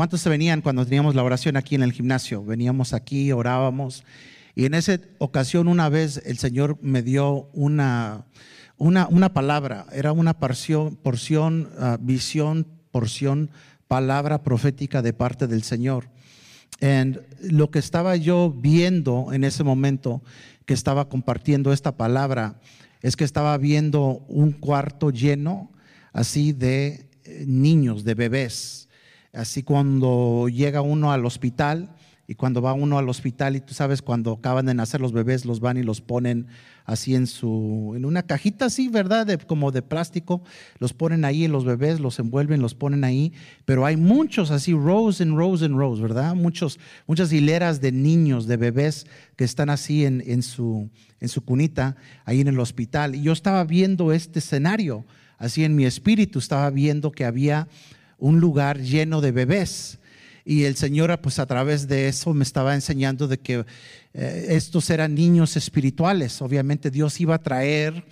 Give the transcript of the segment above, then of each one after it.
¿cuántos se venían cuando teníamos la oración aquí en el gimnasio? Veníamos aquí, orábamos. Y en esa ocasión una vez el Señor me dio una, una, una palabra, era una porción, porción ah, visión, porción, palabra profética de parte del Señor. Y lo que estaba yo viendo en ese momento que estaba compartiendo esta palabra es que estaba viendo un cuarto lleno así de eh, niños, de bebés. Así cuando llega uno al hospital y cuando va uno al hospital y tú sabes cuando acaban de nacer los bebés los van y los ponen así en su en una cajita así, ¿verdad? De, como de plástico, los ponen ahí los bebés los envuelven, los ponen ahí, pero hay muchos así rows and rows and rows, ¿verdad? Muchos muchas hileras de niños, de bebés que están así en, en su en su cunita ahí en el hospital y yo estaba viendo este escenario, así en mi espíritu estaba viendo que había un lugar lleno de bebés y el Señor, pues a través de eso me estaba enseñando de que eh, estos eran niños espirituales. Obviamente Dios iba a traer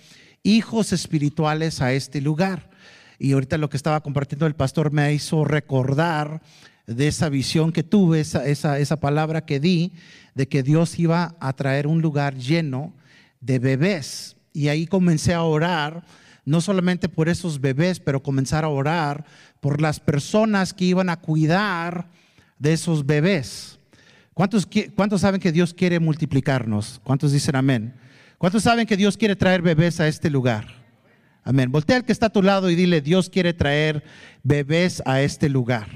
hijos espirituales a este lugar. Y ahorita lo que estaba compartiendo el pastor me hizo recordar de esa visión que tuve, esa, esa, esa palabra que di, de que Dios iba a traer un lugar lleno de bebés. Y ahí comencé a orar, no solamente por esos bebés, pero comenzar a orar por las personas que iban a cuidar de esos bebés. ¿Cuántos, ¿Cuántos saben que Dios quiere multiplicarnos? ¿Cuántos dicen amén? ¿Cuántos saben que Dios quiere traer bebés a este lugar? Amén. Voltea al que está a tu lado y dile, Dios quiere traer bebés a este lugar.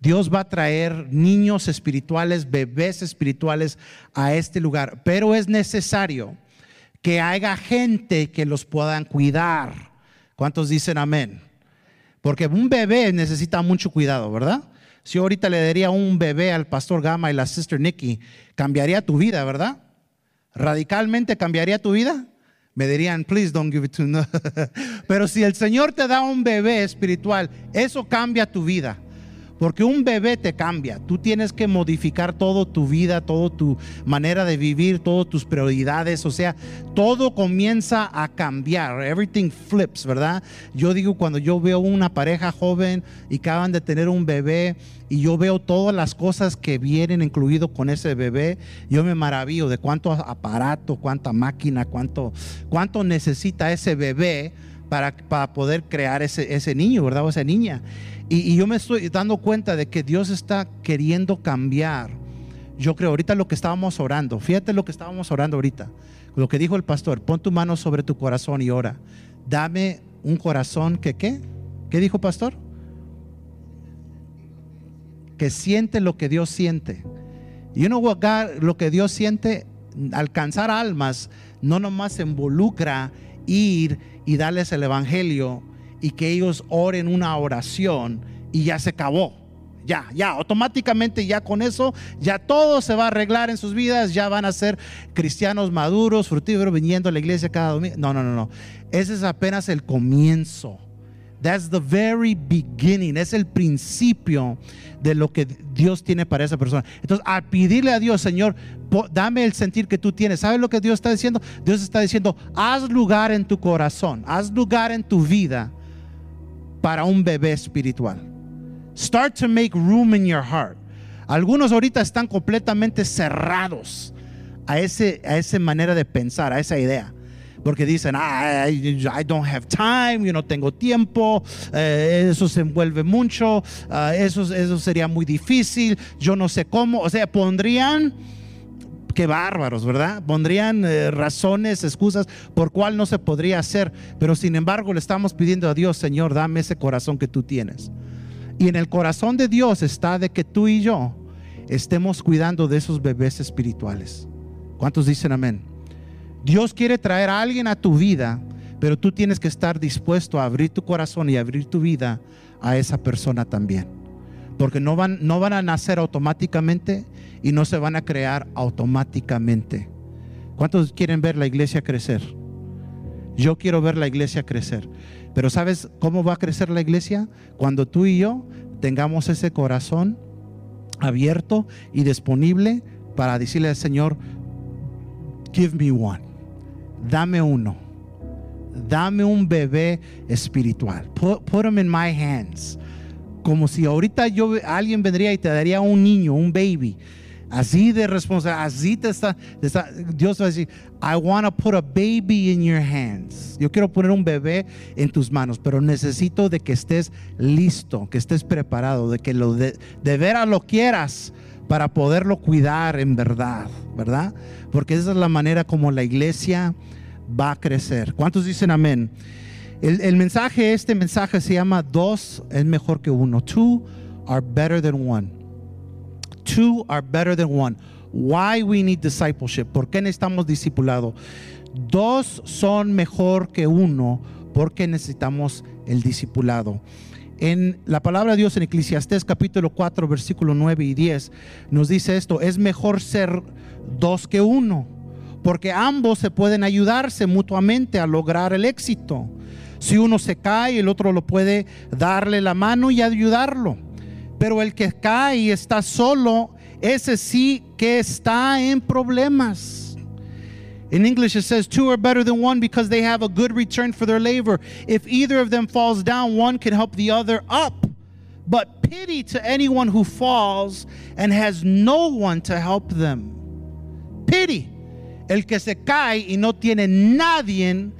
Dios va a traer niños espirituales, bebés espirituales a este lugar. Pero es necesario que haya gente que los puedan cuidar. ¿Cuántos dicen amén? Porque un bebé necesita mucho cuidado, ¿verdad? Si ahorita le daría un bebé al pastor Gama y la sister Nikki, cambiaría tu vida, ¿verdad? Radicalmente cambiaría tu vida. Me dirían, please don't give it to no. Pero si el Señor te da un bebé espiritual, eso cambia tu vida. Porque un bebé te cambia. Tú tienes que modificar toda tu vida, toda tu manera de vivir, todas tus prioridades. O sea, todo comienza a cambiar. Everything flips, ¿verdad? Yo digo, cuando yo veo una pareja joven y acaban de tener un bebé y yo veo todas las cosas que vienen incluido con ese bebé, yo me maravillo de cuánto aparato, cuánta máquina, cuánto, cuánto necesita ese bebé para, para poder crear ese, ese niño, ¿verdad? O esa niña. Y, yo me estoy dando cuenta de que Dios está queriendo cambiar. Yo creo, ahorita lo que estábamos orando, fíjate lo que estábamos orando ahorita, lo que dijo el pastor, pon tu mano sobre tu corazón y ora. Dame un corazón que, ¿qué? ¿Qué dijo pastor? Que siente lo que Dios siente. Y uno lo que Dios siente, alcanzar almas, no nomás involucra ir y darles el evangelio y que ellos oren una oración y ya se acabó. Ya, ya, automáticamente ya con eso, ya todo se va a arreglar en sus vidas, ya van a ser cristianos maduros, fructíferos, viniendo a la iglesia cada domingo. No, no, no, no. Ese es apenas el comienzo. That's the very beginning, es el principio de lo que Dios tiene para esa persona. Entonces, al pedirle a Dios, Señor, dame el sentir que tú tienes. ¿Sabes lo que Dios está diciendo? Dios está diciendo, haz lugar en tu corazón, haz lugar en tu vida para un bebé espiritual. Start to make room in your heart. Algunos ahorita están completamente cerrados a, ese, a esa manera de pensar, a esa idea. Porque dicen, ah, I, don't have time, yo no tengo tiempo, eh, eso se envuelve mucho, ah, eso, eso sería muy difícil, yo no sé cómo. O sea, pondrían qué bárbaros, ¿verdad? Pondrían eh, razones, excusas por cuál no se podría hacer, pero sin embargo le estamos pidiendo a Dios, Señor, dame ese corazón que tú tienes. Y en el corazón de Dios está de que tú y yo estemos cuidando de esos bebés espirituales. ¿Cuántos dicen amén? Dios quiere traer a alguien a tu vida, pero tú tienes que estar dispuesto a abrir tu corazón y abrir tu vida a esa persona también. Porque no van, no van a nacer automáticamente y no se van a crear automáticamente. ¿Cuántos quieren ver la iglesia crecer? Yo quiero ver la iglesia crecer. Pero ¿sabes cómo va a crecer la iglesia? Cuando tú y yo tengamos ese corazón abierto y disponible para decirle al Señor, give me one, dame uno, dame un bebé espiritual, put, put them in my hands como si ahorita yo alguien vendría y te daría un niño, un baby. Así de responsable, así te está, Dios va a decir, I want to put a baby in your hands. Yo quiero poner un bebé en tus manos, pero necesito de que estés listo, que estés preparado, de que lo de, de veras lo quieras para poderlo cuidar en verdad, ¿verdad? Porque esa es la manera como la iglesia va a crecer. ¿Cuántos dicen amén? El, mensaje, este mensaje se llama dos es mejor que uno. Two are better than one. Two are better than one. Why we need discipleship. ¿Por qué necesitamos discipulado? Dos son mejor que uno porque necesitamos el discipulado. En la palabra de Dios en Eclesiastés capítulo 4 versículo 9 y 10 nos dice esto, es mejor ser dos que uno, porque ambos se pueden ayudarse mutuamente a lograr el éxito. Si uno se cae, el otro lo puede darle la mano y ayudarlo pero el que cae y está solo, ese sí que está en problemas. In English, it says, Two are better than one because they have a good return for their labor. If either of them falls down, one can help the other up. But pity to anyone who falls and has no one to help them. Pity. El que se cae y no tiene nadie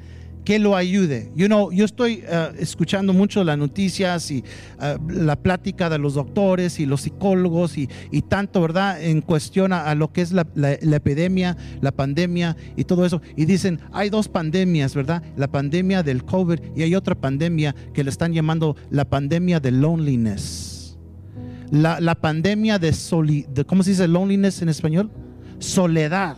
que lo ayude. You know, yo estoy uh, escuchando mucho las noticias y uh, la plática de los doctores y los psicólogos y, y tanto, ¿verdad? En cuestión a, lo que es la, la, epidemia, la pandemia y todo eso. Y dicen, hay dos pandemias, ¿verdad? La pandemia del COVID y hay otra pandemia que le están llamando la pandemia de loneliness. La, la pandemia de, soli, de, ¿cómo se dice loneliness en español? Soledad.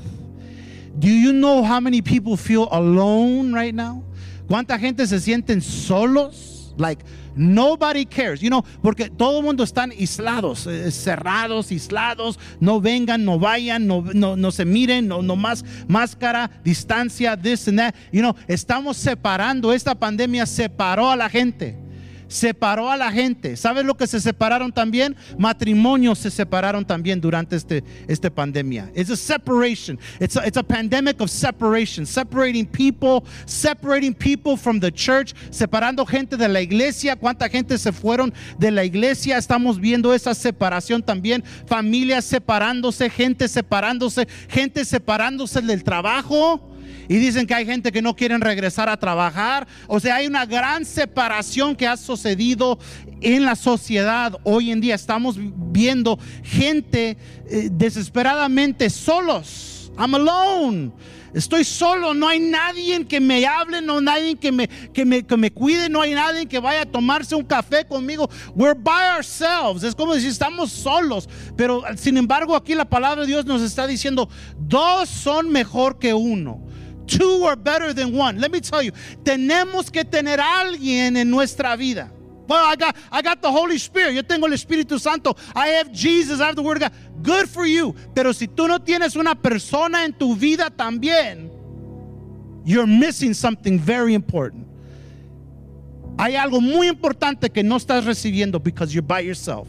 Do you know how many people feel alone right now? ¿Cuánta gente se sienten solos? Like nobody cares, you know, porque todo el mundo están aislados, eh, cerrados, aislados, no vengan, no vayan, no, no, no se miren, no, no más máscara, distancia, this and that, you know, estamos separando, esta pandemia separó a la gente separó a la gente. ¿Sabes lo que se separaron también? Matrimonios se separaron también durante este, esta pandemia. It's a separation. It's a, it's a pandemic of separation. Separating people, separating people from the church, separando gente de la iglesia. ¿Cuánta gente se fueron de la iglesia? Estamos viendo esa separación también. Familias separándose, gente separándose, gente separándose del trabajo y dicen que hay gente que no quieren regresar a trabajar. O sea, hay una gran separación que ha sucedido en la sociedad hoy en día. Estamos viendo gente eh, desesperadamente solos. I'm alone. Estoy solo, no hay nadie que me hable, no hay nadie que me, que, me, que me cuide, no hay nadie que vaya a tomarse un café conmigo. We're by ourselves. Es como decir, estamos solos. Pero sin embargo, aquí la palabra de Dios nos está diciendo, dos son mejor que uno. Two are better than one. Let me tell you, tenemos que tener alguien en nuestra vida. Well, I got, I got the Holy Spirit. Yo tengo el Espíritu Santo. I have Jesus. I have the Word of God. Good for you. Pero si tú no tienes una persona en tu vida también, you're missing something very important. Hay algo muy importante que no estás recibiendo because you're by yourself.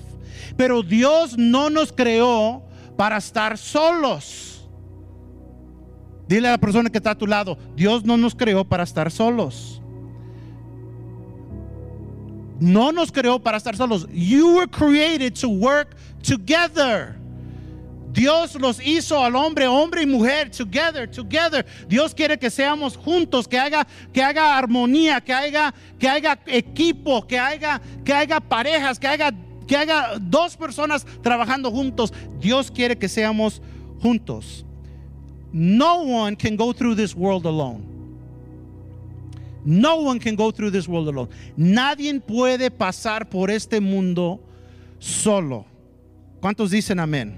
Pero Dios no nos creó para estar solos. Dile a la persona que está a tu lado, Dios no nos creó para estar solos. No nos creó para estar solos. You were created to work together. Dios los hizo al hombre, hombre y mujer, together, together. Dios quiere que seamos juntos, que haga, que haga armonía, que haga, que haga equipo, que haga, que haga parejas, que haga, que haga dos personas trabajando juntos. Dios quiere que seamos juntos. No one can go through this world alone. No one can go through this world alone. Nadie puede pasar por este mundo solo. ¿Cuántos dicen amén?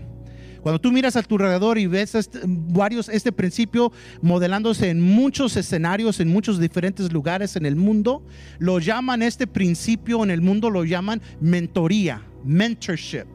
Cuando tú miras a tu alrededor y ves este, varios este principio modelándose en muchos escenarios, en muchos diferentes lugares en el mundo, lo llaman este principio en el mundo lo llaman mentoría, mentorship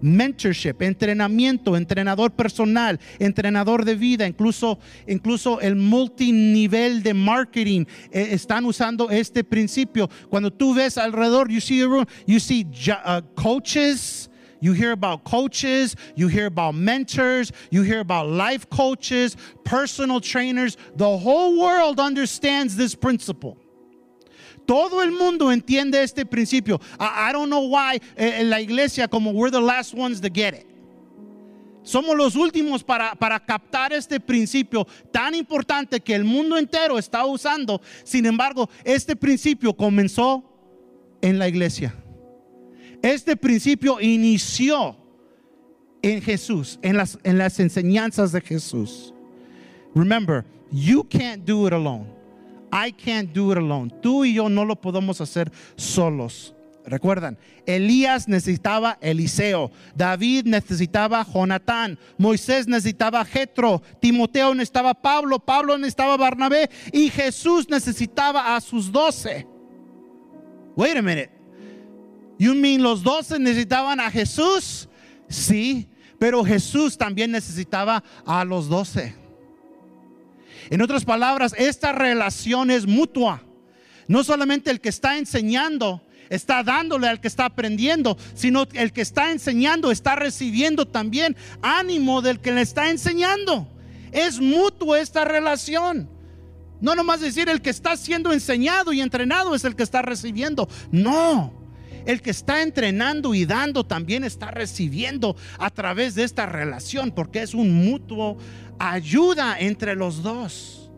mentorship, entrenamiento, entrenador personal, entrenador de vida, incluso, incluso el multinivel de marketing eh, están usando este principio. Cuando tú ves alrededor, you see, you see uh, coaches. You hear about coaches, you hear about mentors, you hear about life coaches, personal trainers. The whole world understands this principle. Todo el mundo entiende este principio. I, don't know why eh, la iglesia como we're the last ones to get it. Somos los últimos para, para captar este principio tan importante que el mundo entero está usando. Sin embargo, este principio comenzó en la iglesia. Este principio inició en Jesús, en las, en las enseñanzas de Jesús. Remember, you can't do it alone. I can't do it alone. Tú y yo no lo podemos hacer solos. Recuerdan, Elías necesitaba Eliseo, David necesitaba Jonatán, Moisés necesitaba Jetro, Timoteo necesitaba Pablo, Pablo necesitaba Barnabé y Jesús necesitaba a sus doce. Wait a minute. You mean los doce necesitaban a Jesús? Sí, pero Jesús también necesitaba a los doce. En otras palabras, esta relación es mutua. No solamente el que está enseñando está dándole al que está aprendiendo, sino el que está enseñando está recibiendo también ánimo del que le está enseñando. Es mutuo esta relación. No nomás decir el que está siendo enseñado y entrenado es el que está recibiendo. No. El que está entrenando y dando también está recibiendo a través de esta relación porque es un mutuo ayuda entre los dos.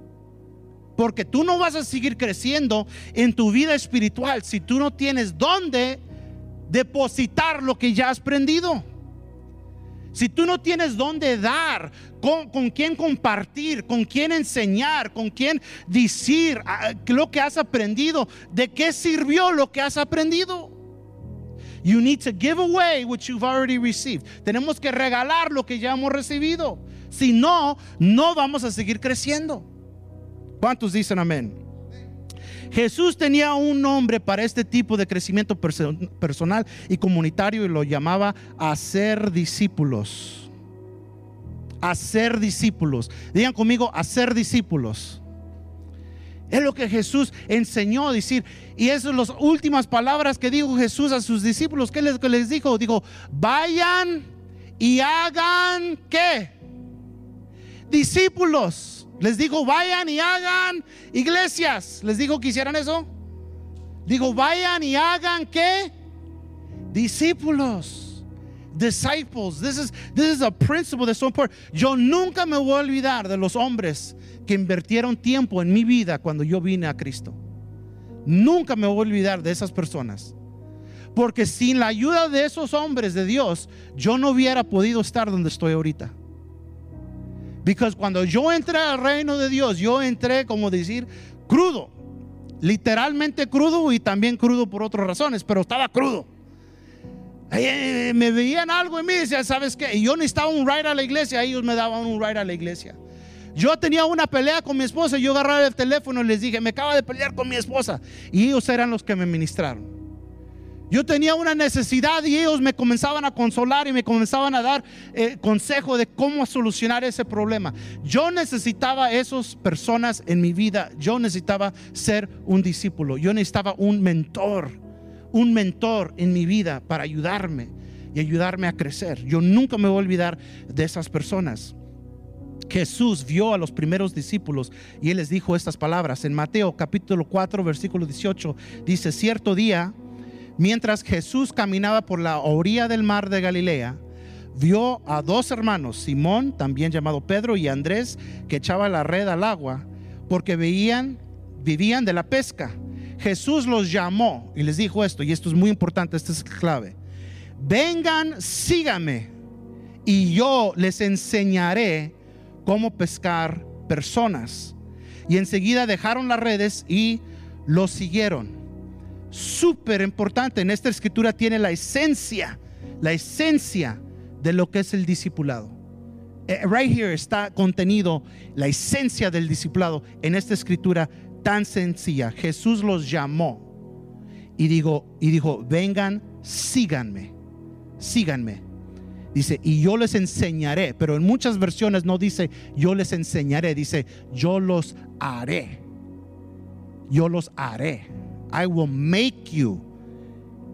Porque tú no vas a seguir creciendo en tu vida espiritual si tú no tienes dónde depositar lo que ya has aprendido. Si tú no tienes dónde dar, con, con quién compartir, con quién enseñar, con quién decir ah, lo que has aprendido, de qué sirvió lo que has aprendido. You need to give away what you've already received. Tenemos que regalar lo que ya hemos recibido. Si no, no vamos a seguir creciendo. ¿Cuántos dicen amén? Jesús tenía un nombre para este tipo de crecimiento personal y comunitario y lo llamaba hacer discípulos. Hacer discípulos. Digan conmigo, hacer discípulos. Es lo que Jesús enseñó a decir. Y esas son las últimas palabras que dijo Jesús a sus discípulos. ¿Qué les, les dijo? Dijo, vayan y hagan qué? Discípulos. Les dijo, vayan y hagan iglesias. Les dijo que hicieran eso. Digo, vayan y hagan qué? Discípulos. Disciples. This is, this is a principle that's so important. Yo nunca me voy a olvidar de los hombres que invirtieron tiempo en mi vida cuando yo vine a Cristo. Nunca me voy a olvidar de esas personas. Porque sin la ayuda de esos hombres de Dios, yo no hubiera podido estar donde estoy ahorita. Porque cuando yo entré al reino de Dios, yo entré, como decir, crudo. Literalmente crudo y también crudo por otras razones, pero estaba crudo. Eh, me veían algo en mí y decían, ¿sabes qué? Y yo necesitaba un ride a la iglesia, ellos me daban un ride a la iglesia. Yo tenía una pelea con mi esposa y yo agarraba el teléfono y les dije, me acaba de pelear con mi esposa. Y ellos eran los que me ministraron. Yo tenía una necesidad y ellos me comenzaban a consolar y me comenzaban a dar eh, consejo de cómo solucionar ese problema. Yo necesitaba esas personas en mi vida. Yo necesitaba ser un discípulo. Yo necesitaba un mentor, un mentor en mi vida para ayudarme y ayudarme a crecer. Yo nunca me voy a olvidar de esas personas. Jesús vio a los primeros discípulos y él les dijo estas palabras. En Mateo capítulo 4, versículo 18, dice, cierto día, mientras Jesús caminaba por la orilla del mar de Galilea, vio a dos hermanos, Simón, también llamado Pedro, y Andrés, que echaba la red al agua, porque veían, vivían de la pesca. Jesús los llamó y les dijo esto, y esto es muy importante, esto es clave. Vengan, síganme, y yo les enseñaré cómo pescar personas. Y enseguida dejaron las redes y lo siguieron. Súper importante, en esta escritura tiene la esencia, la esencia de lo que es el discipulado. Eh, right here está contenido la esencia del discipulado en esta escritura tan sencilla. Jesús los llamó y dijo, y dijo, vengan, síganme, síganme. Dice, y yo les enseñaré, pero en muchas versiones no dice yo les enseñaré, dice yo los haré. Yo los haré. I will make you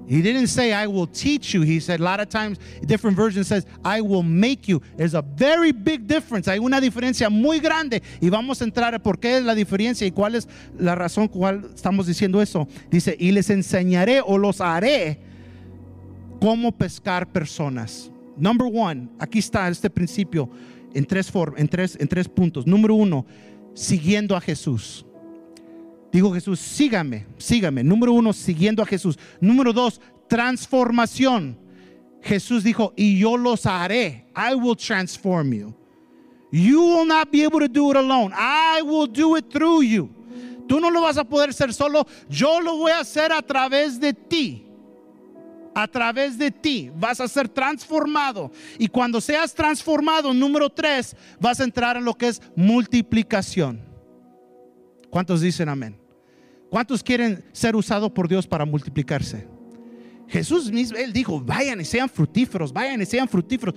He didn't say, I will teach you. He said, a lot of times, different versions says, I will make you. There's a very big difference. Hay una diferencia muy grande. Y vamos a entrar a por qué es la diferencia y cuál es la razón cual estamos diciendo eso. Dice, y les enseñaré o los haré cómo pescar personas. Number one, aquí está este principio en tres, en tres, en tres puntos. Número uno, siguiendo a Jesús. Digo Jesús, sígame, sígame. Número uno, siguiendo a Jesús. Número dos, transformación. Jesús dijo, y yo los haré. I will transform you. You will not be able to do it alone. I will do it through you. Tú no lo vas a poder hacer solo. Yo lo voy a hacer a través de ti. A través de ti vas a ser transformado. Y cuando seas transformado, número tres, vas a entrar en lo que es multiplicación. ¿Cuántos dicen amén? ¿Cuántos quieren ser usados por Dios para multiplicarse? Jesús mismo, Él dijo, vayan y sean fructíferos, vayan y sean fructíferos.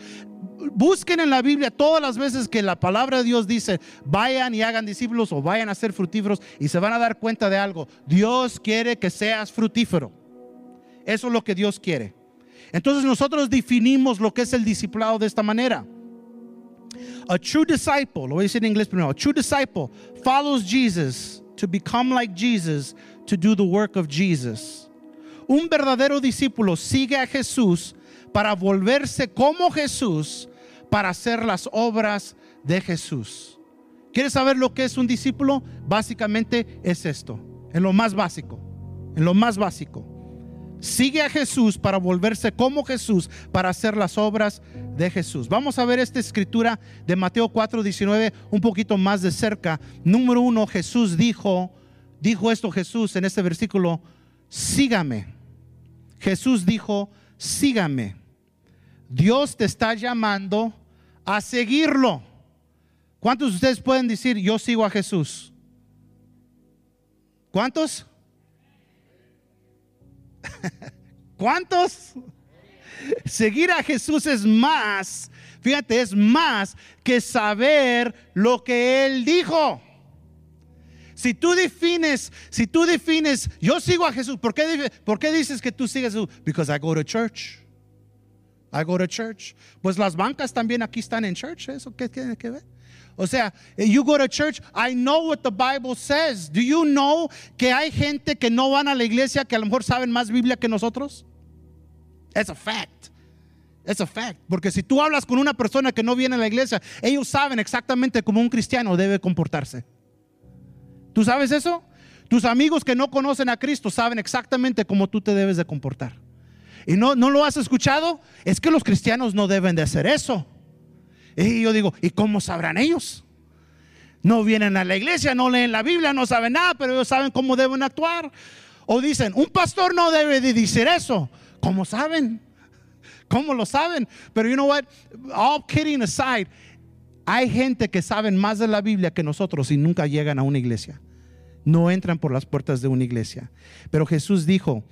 Busquen en la Biblia todas las veces que la palabra de Dios dice, vayan y hagan discípulos o vayan a ser fructíferos y se van a dar cuenta de algo. Dios quiere que seas fructífero. Eso es lo que Dios quiere. Entonces nosotros definimos lo que es el discipulado de esta manera. A true disciple, lo voy a decir en inglés primero, a true disciple follows Jesus to become like Jesus, to do the work of Jesus. Un verdadero discípulo sigue a Jesús para volverse como Jesús, para hacer las obras de Jesús. ¿Quieres saber lo que es un discípulo? Básicamente es esto, en lo más básico, en lo más básico. Sigue a Jesús para volverse como Jesús, para hacer las obras de Jesús. Vamos a ver esta escritura de Mateo 4, 19 un poquito más de cerca. Número uno, Jesús dijo, dijo esto Jesús en este versículo, sígame. Jesús dijo, sígame. Dios te está llamando a seguirlo. ¿Cuántos de ustedes pueden decir, yo sigo a Jesús? ¿Cuántos? ¿Cuántos? Seguir a Jesús es más, fíjate, es más que saber lo que Él dijo. Si tú defines, si tú defines, yo sigo a Jesús, ¿por qué, ¿por qué dices que tú sigues a Jesús? Because I go to church. I go to church. Pues las bancas también aquí están en church, ¿eso qué tiene que ver? O sea, you go to church, I know what the Bible says. Do you know que hay gente que no van a la iglesia que a lo mejor saben más Biblia que nosotros? It's a fact. It's a fact. Porque si tú hablas con una persona que no viene a la iglesia, ellos saben exactamente cómo un cristiano debe comportarse. ¿Tú sabes eso? Tus amigos que no conocen a Cristo saben exactamente cómo tú te debes de comportar. Y no, no lo has escuchado, es que los cristianos no deben de hacer eso. Y yo digo, ¿y cómo sabrán ellos? No vienen a la iglesia, no leen la Biblia, no saben nada, pero ellos saben cómo deben actuar. O dicen, un pastor no debe de decir eso. ¿Cómo saben? ¿Cómo lo saben? Pero you know what? All kidding aside, hay gente que saben más de la Biblia que nosotros y nunca llegan a una iglesia. No entran por las puertas de una iglesia. Pero Jesús dijo,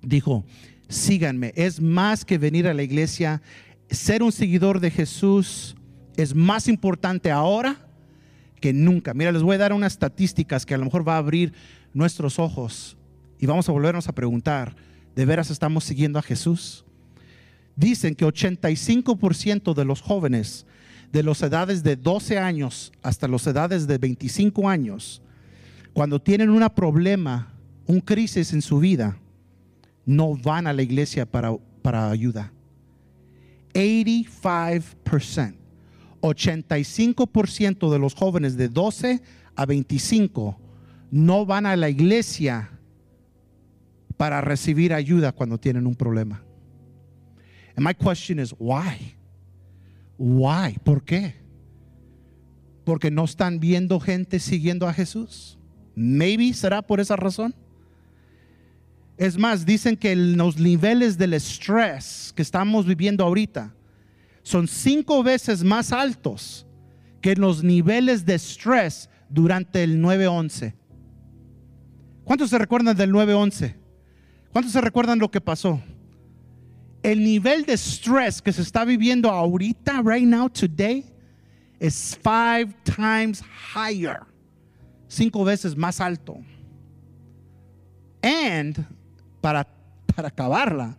dijo, síganme. Es más que venir a la iglesia, ser un seguidor de Jesús es más importante ahora que nunca. Mira, les voy a dar unas estadísticas que a lo mejor va a abrir nuestros ojos y vamos a volvernos a preguntar, ¿de veras estamos siguiendo a Jesús? Dicen que 85% de los jóvenes de las edades de 12 años hasta las edades de 25 años, cuando tienen un problema, un crisis en su vida, no van a la iglesia para, para ayuda 85%. 85% de los jóvenes de 12 a 25 no van a la iglesia para recibir ayuda cuando tienen un problema. And my question is, why? Why? ¿Por qué? Porque no están viendo gente siguiendo a Jesús. Maybe será por esa razón. Es más, dicen que los niveles del estrés que estamos viviendo ahorita son cinco veces más altos que los niveles de estrés durante el 9-11. ¿Cuántos se recuerdan del 9-11? ¿Cuántos se recuerdan lo que pasó? El nivel de estrés que se está viviendo ahorita, right now, today, es five times higher. Cinco veces más alto. And para para acabarla.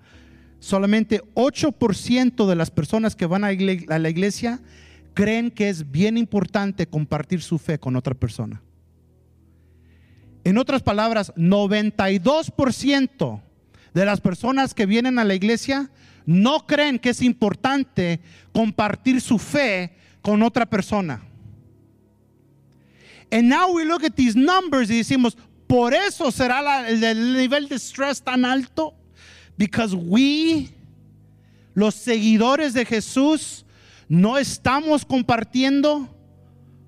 Solamente 8% de las personas que van a la iglesia creen que es bien importante compartir su fe con otra persona. En otras palabras, 92% de las personas que vienen a la iglesia no creen que es importante compartir su fe con otra persona. And now we look at these numbers y decimos, por eso será el, nivel de estrés tan alto. Because we, los seguidores de Jesús, no estamos compartiendo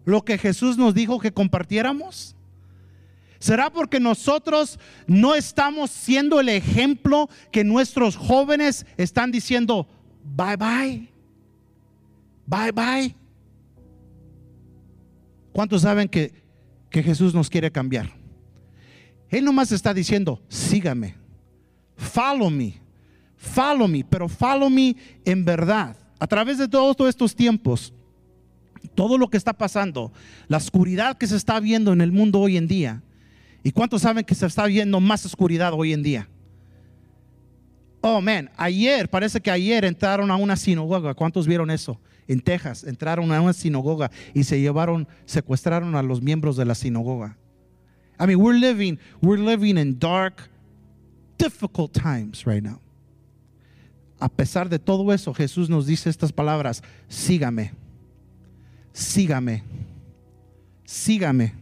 lo que Jesús nos dijo que compartiéramos. ¿Será porque nosotros no estamos siendo el ejemplo que nuestros jóvenes están diciendo, bye bye, bye bye? ¿Cuántos saben que, que Jesús nos quiere cambiar? Él nomás está diciendo, sígame, follow me, follow me, pero follow me en verdad. A través de todos estos tiempos, todo lo que está pasando, la oscuridad que se está viendo en el mundo hoy en día, ¿y cuántos saben que se está viendo más oscuridad hoy en día? Oh, man, ayer, parece que ayer entraron a una sinagoga. ¿Cuántos vieron eso? En Texas, entraron a una sinagoga y se llevaron, secuestraron a los miembros de la sinagoga. I mean, we're living, we're living in dark, difficult times right now. A pesar de todo eso, Jesús nos dice estas palabras, sígame, sígame, sígame.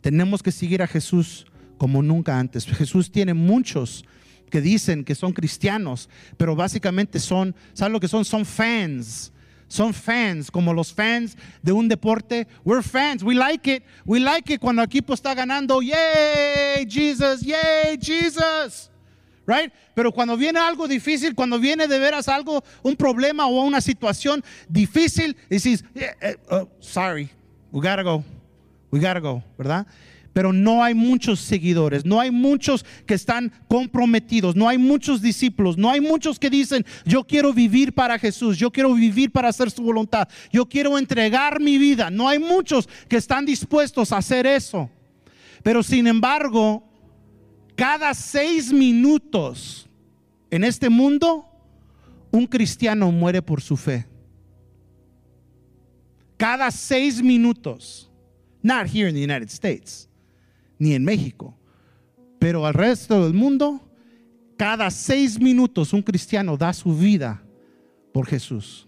Tenemos que seguir a Jesús como nunca antes. Jesús tiene muchos que dicen que son cristianos, pero básicamente son, ¿sabes lo que son? Son fans son fans, como los fans de un deporte. We're fans, we like it. We like it cuando el equipo está ganando. Yay, Jesus, yay, Jesus. Right? Pero cuando viene algo difícil, cuando viene de veras algo, un problema o una situación difícil, dices, eh, oh, sorry, we gotta go, we gotta go, ¿verdad? Pero no hay muchos seguidores, no hay muchos que están comprometidos, no hay muchos discípulos, no hay muchos que dicen, yo quiero vivir para Jesús, yo quiero vivir para hacer su voluntad, yo quiero entregar mi vida. No hay muchos que están dispuestos a hacer eso. Pero sin embargo, cada seis minutos en este mundo, un cristiano muere por su fe. Cada seis minutos. Not here in the United States ni en México. Pero al resto del mundo, cada seis minutos un cristiano da su vida por Jesús.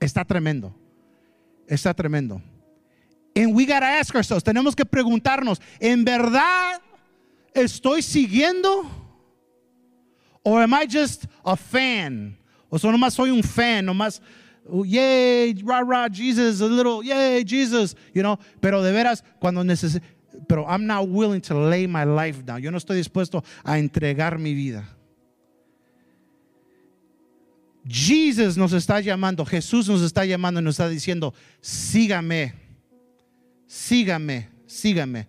Está tremendo. Está tremendo. And we gotta ask ourselves, tenemos que preguntarnos, ¿en verdad estoy siguiendo? ¿O am I just a fan? O sea, nomás soy un fan, nomás, oh, yay, rah, rah, Jesus, a little, yay, Jesus, you know. Pero de veras, cuando necesito, pero I'm not willing to lay my life down. Yo no estoy dispuesto a entregar mi vida. Jesus nos está llamando, Jesús nos está llamando y nos está diciendo, sígame, sígame, sígame.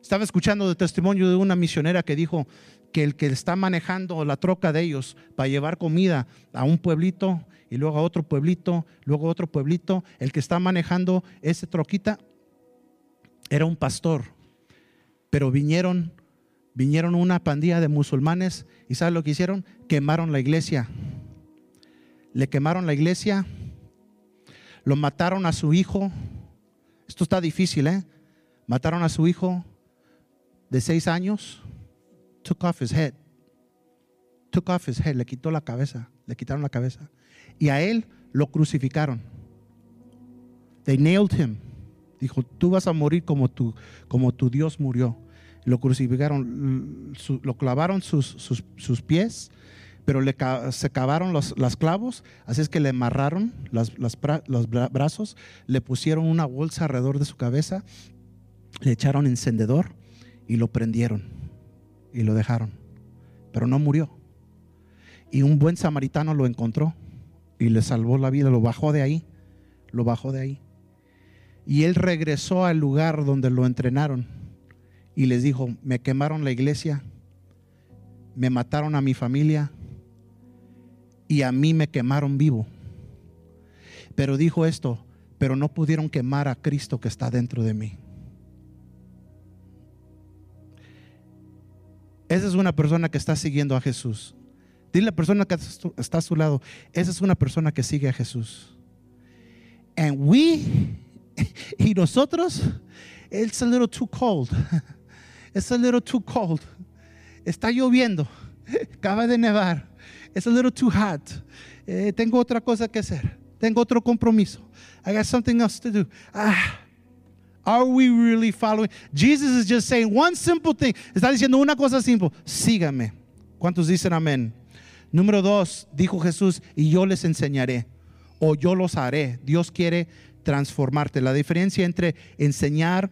Estaba escuchando el testimonio de una misionera que dijo que el que está manejando la troca de ellos para llevar comida a un pueblito y luego a otro pueblito, luego a otro pueblito, el que está manejando ese troquita era un pastor pero vinieron, vinieron una pandilla de musulmanes y ¿sabes lo que hicieron? Quemaron la iglesia. Le quemaron la iglesia, lo mataron a su hijo. Esto está difícil, ¿eh? Mataron a su hijo de seis años. Took off his head. Took off his head. Le quitó la cabeza. Le quitaron la cabeza. Y a él lo crucificaron. They nailed him. Dijo, tú vas a morir como tu, como tu Dios murió. Lo crucificaron, lo clavaron sus, sus, pies, pero le, se cavaron los, las clavos, así es que le amarraron los brazos, le pusieron una bolsa alrededor de su cabeza, le echaron encendedor y lo prendieron y lo dejaron. Pero no murió. Y un buen samaritano lo encontró y le salvó la vida, lo bajó de ahí, lo bajó de ahí. Y él regresó al lugar donde lo entrenaron y les dijo, me quemaron la iglesia, me mataron a mi familia y a mí me quemaron vivo. Pero dijo esto, pero no pudieron quemar a Cristo que está dentro de mí. Esa es una persona que está siguiendo a Jesús. Dile a la persona que está a su lado, esa es una persona que sigue a Jesús. And we, y nosotros, it's a little too cold. It's a little too cold. Está lloviendo. Acaba de nevar. It's a little too hot. Eh, tengo otra cosa que hacer. Tengo otro compromiso. I got something else to do. Ah. Are we really following? Jesus is just saying one simple thing. Está diciendo una cosa simple. Sígame. ¿Cuántos dicen amén? Número dos, dijo Jesús, y yo les enseñaré, o yo los haré. Dios quiere transformarte. La diferencia entre enseñar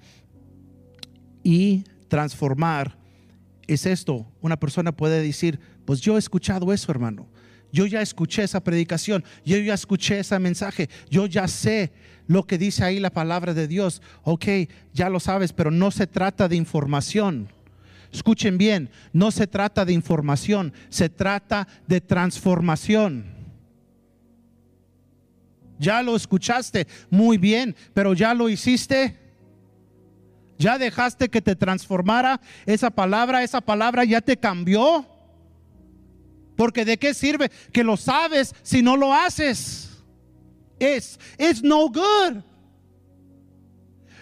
y transformar es esto. Una persona puede decir, pues yo he escuchado eso, hermano. Yo ya escuché esa predicación, yo ya escuché ese mensaje, yo ya sé lo que dice ahí la palabra de Dios. Ok, ya lo sabes, pero no se trata de información. Escuchen bien, no se trata de información, se trata de transformación. Ya lo escuchaste muy bien, pero ya lo hiciste. Ya dejaste que te transformara esa palabra, esa palabra ya te cambió. Porque de qué sirve que lo sabes si no lo haces? Es, it's no good.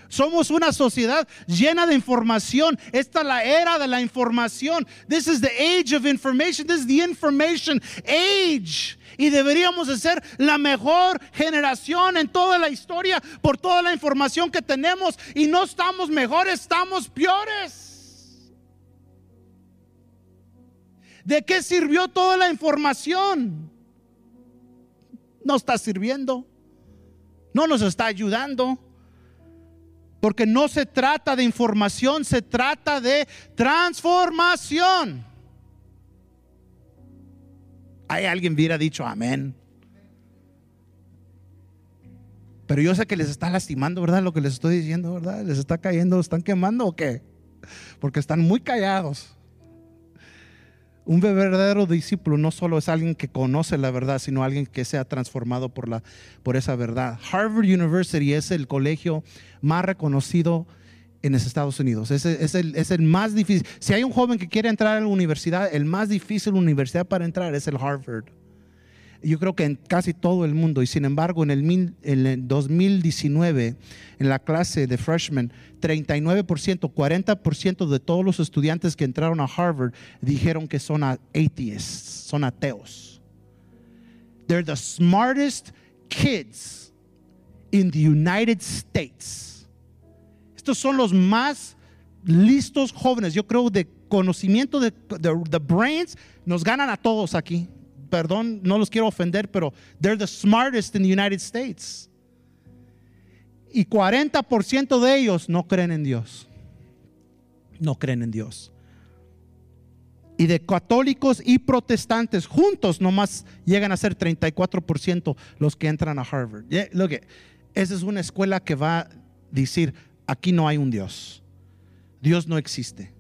Somos una sociedad llena de información. Esta es la era de la información. This is the age of information. This is the information age. Y deberíamos de ser la mejor generación en toda la historia por toda la información que tenemos. Y no estamos mejores, estamos peores. ¿De qué sirvió toda la información? No está sirviendo. No nos está ayudando. Porque no se trata de información, se trata de transformación. Hay alguien hubiera dicho amén. Pero yo sé que les está lastimando, ¿verdad? Lo que les estoy diciendo, ¿verdad? Les está cayendo, ¿están quemando o qué? Porque están muy callados. Un verdadero discípulo no solo es alguien que conoce la verdad, sino alguien que sea transformado por, la, por esa verdad. Harvard University es el colegio más reconocido en los Estados Unidos. Es, el, es, el, más difícil. Si hay un joven que quiere entrar a la universidad, el más difícil universidad para entrar es el Harvard yo creo que en casi todo el mundo. Y sin embargo, en el, en el 2019, en la clase de freshman, 39%, 40% de todos los estudiantes que entraron a Harvard dijeron que son atheists, son ateos. They're the smartest kids in the United States. Estos son los más listos jóvenes. Yo creo de conocimiento de, de brains nos ganan a todos aquí perdón, no los quiero ofender, pero they're the smartest in the United States. Y 40% de ellos no creen en Dios. No creen en Dios. Y de católicos y protestantes juntos nomás llegan a ser 34% los que entran a Harvard. Look, esa es una escuela que va a decir, aquí no hay un Dios. Dios no existe.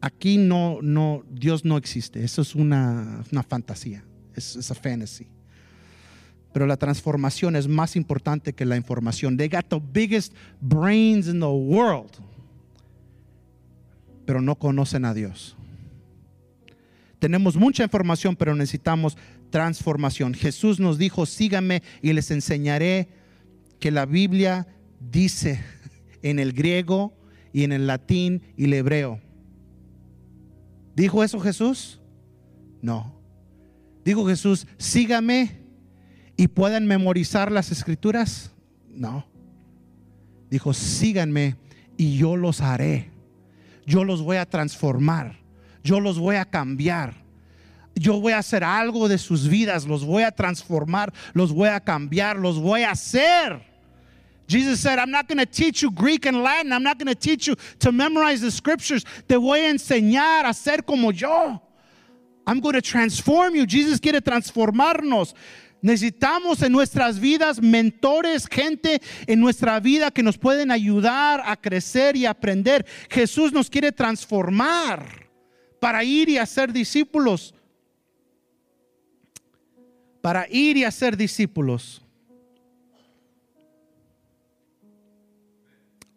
Aquí no, no, Dios no existe. Eso es una, una fantasía. Es una fantasy. Pero la transformación es más importante que la información. They got the biggest brains in the world. Pero no conocen a Dios. Tenemos mucha información, pero necesitamos transformación. Jesús nos dijo, síganme y les enseñaré que la Biblia dice en el griego y en el latín y el hebreo ¿Dijo eso Jesús? No. Dijo Jesús, sígame y puedan memorizar las escrituras. No. Dijo, síganme y yo los haré. Yo los voy a transformar. Yo los voy a cambiar. Yo voy a hacer algo de sus vidas. Los voy a transformar. Los voy a cambiar. Los voy a hacer. Jesus said, I'm not going to teach you Greek and Latin. I'm not going to teach you to memorize the scriptures. Te voy a enseñar a ser como yo. I'm going to transform you. Jesus quiere transformarnos. Necesitamos en nuestras vidas mentores, gente en nuestra vida que nos pueden ayudar a crecer y aprender. Jesús nos quiere transformar para ir y hacer discípulos. Para ir y hacer discípulos.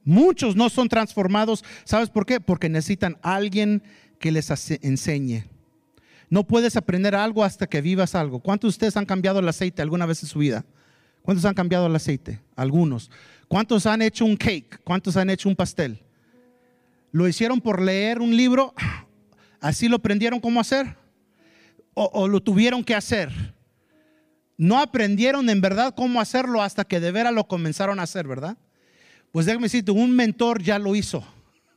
Muchos no son transformados. ¿Sabes por qué? Porque necesitan alguien que les enseñe. No puedes aprender algo hasta que vivas algo. ¿Cuántos de ustedes han cambiado el aceite alguna vez en su vida? ¿Cuántos han cambiado el aceite? Algunos. ¿Cuántos han hecho un cake? ¿Cuántos han hecho un pastel? ¿Lo hicieron por leer un libro? ¿Así lo aprendieron cómo hacer? ¿O, lo tuvieron que hacer? No aprendieron en verdad cómo hacerlo hasta que de veras lo comenzaron a hacer, ¿verdad? Pues déjame decirte, un mentor ya lo hizo.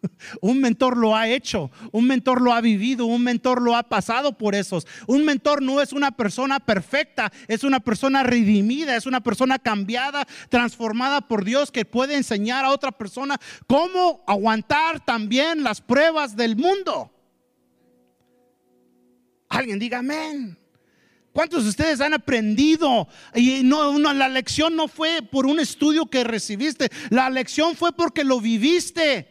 Un mentor lo ha hecho, un mentor lo ha vivido, un mentor lo ha pasado por esos. Un mentor no es una persona perfecta, es una persona redimida, es una persona cambiada, transformada por Dios que puede enseñar a otra persona cómo aguantar también las pruebas del mundo. Alguien diga amén. ¿Cuántos de ustedes han aprendido? Y no, la lección no fue por un estudio que recibiste, la lección fue porque lo viviste.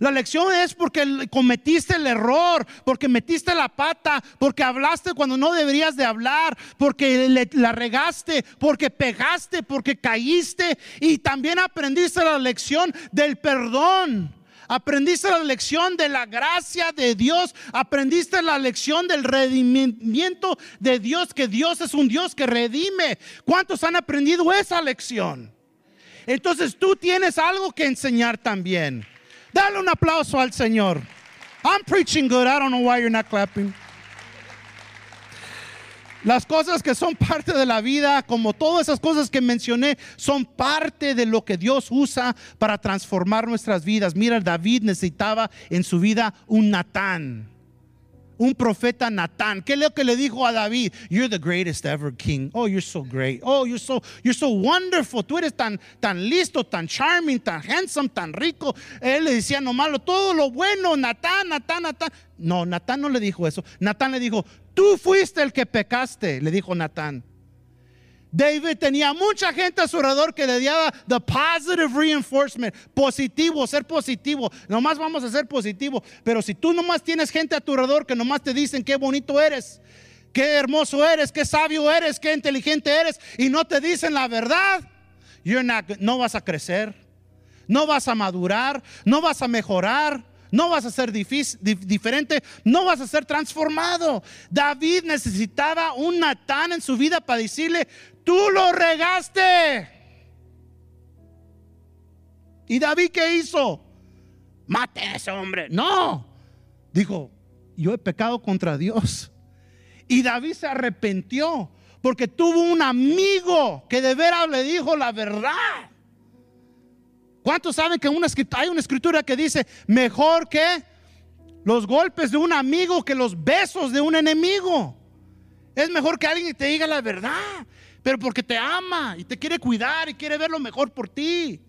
La lección es porque cometiste el error, porque metiste la pata, porque hablaste cuando no deberías de hablar, porque la regaste, porque pegaste, porque caíste y también aprendiste la lección del perdón. Aprendiste la lección de la gracia de Dios. Aprendiste la lección del redimimiento de Dios, que Dios es un Dios que redime. ¿Cuántos han aprendido esa lección? Entonces tú tienes algo que enseñar también. Dale un aplauso al Señor. I'm preaching good. I don't know why you're not clapping. Las cosas que son parte de la vida, como todas esas cosas que mencioné, son parte de lo que Dios usa para transformar nuestras vidas. Mira, David necesitaba en su vida un Natán un profeta Natán. ¿Qué es lo que le dijo a David? You're the greatest ever king. Oh, you're so great. Oh, you're so, you're so wonderful. Tú eres tan, tan listo, tan charming, tan handsome, tan rico. Él le decía no malo, todo lo bueno, Natán, Natán, Natán. No, Natán no le dijo eso. Natán le dijo, tú fuiste el que pecaste, le dijo Natán. David tenía mucha gente a su alrededor que le daba the positive reinforcement, positivo, ser positivo. Nomás vamos a ser positivo. Pero si tú nomás tienes gente a tu alrededor que nomás te dicen qué bonito eres, qué hermoso eres, qué sabio eres, qué inteligente eres, y no te dicen la verdad, no vas a crecer, no vas a madurar, no vas a mejorar. No vas a ser diferente, no vas a ser transformado. David necesitaba un Natán en su vida para decirle, tú lo regaste. ¿Y David qué hizo? Mate a ese hombre. No. Dijo, yo he pecado contra Dios. Y David se arrepintió porque tuvo un amigo que de veras le dijo la verdad. ¿Cuántos saben que hay una escritura que dice, mejor que los golpes de un amigo que los besos de un enemigo? Es mejor que alguien te diga la verdad, pero porque te ama y te quiere cuidar y quiere ver lo mejor por ti.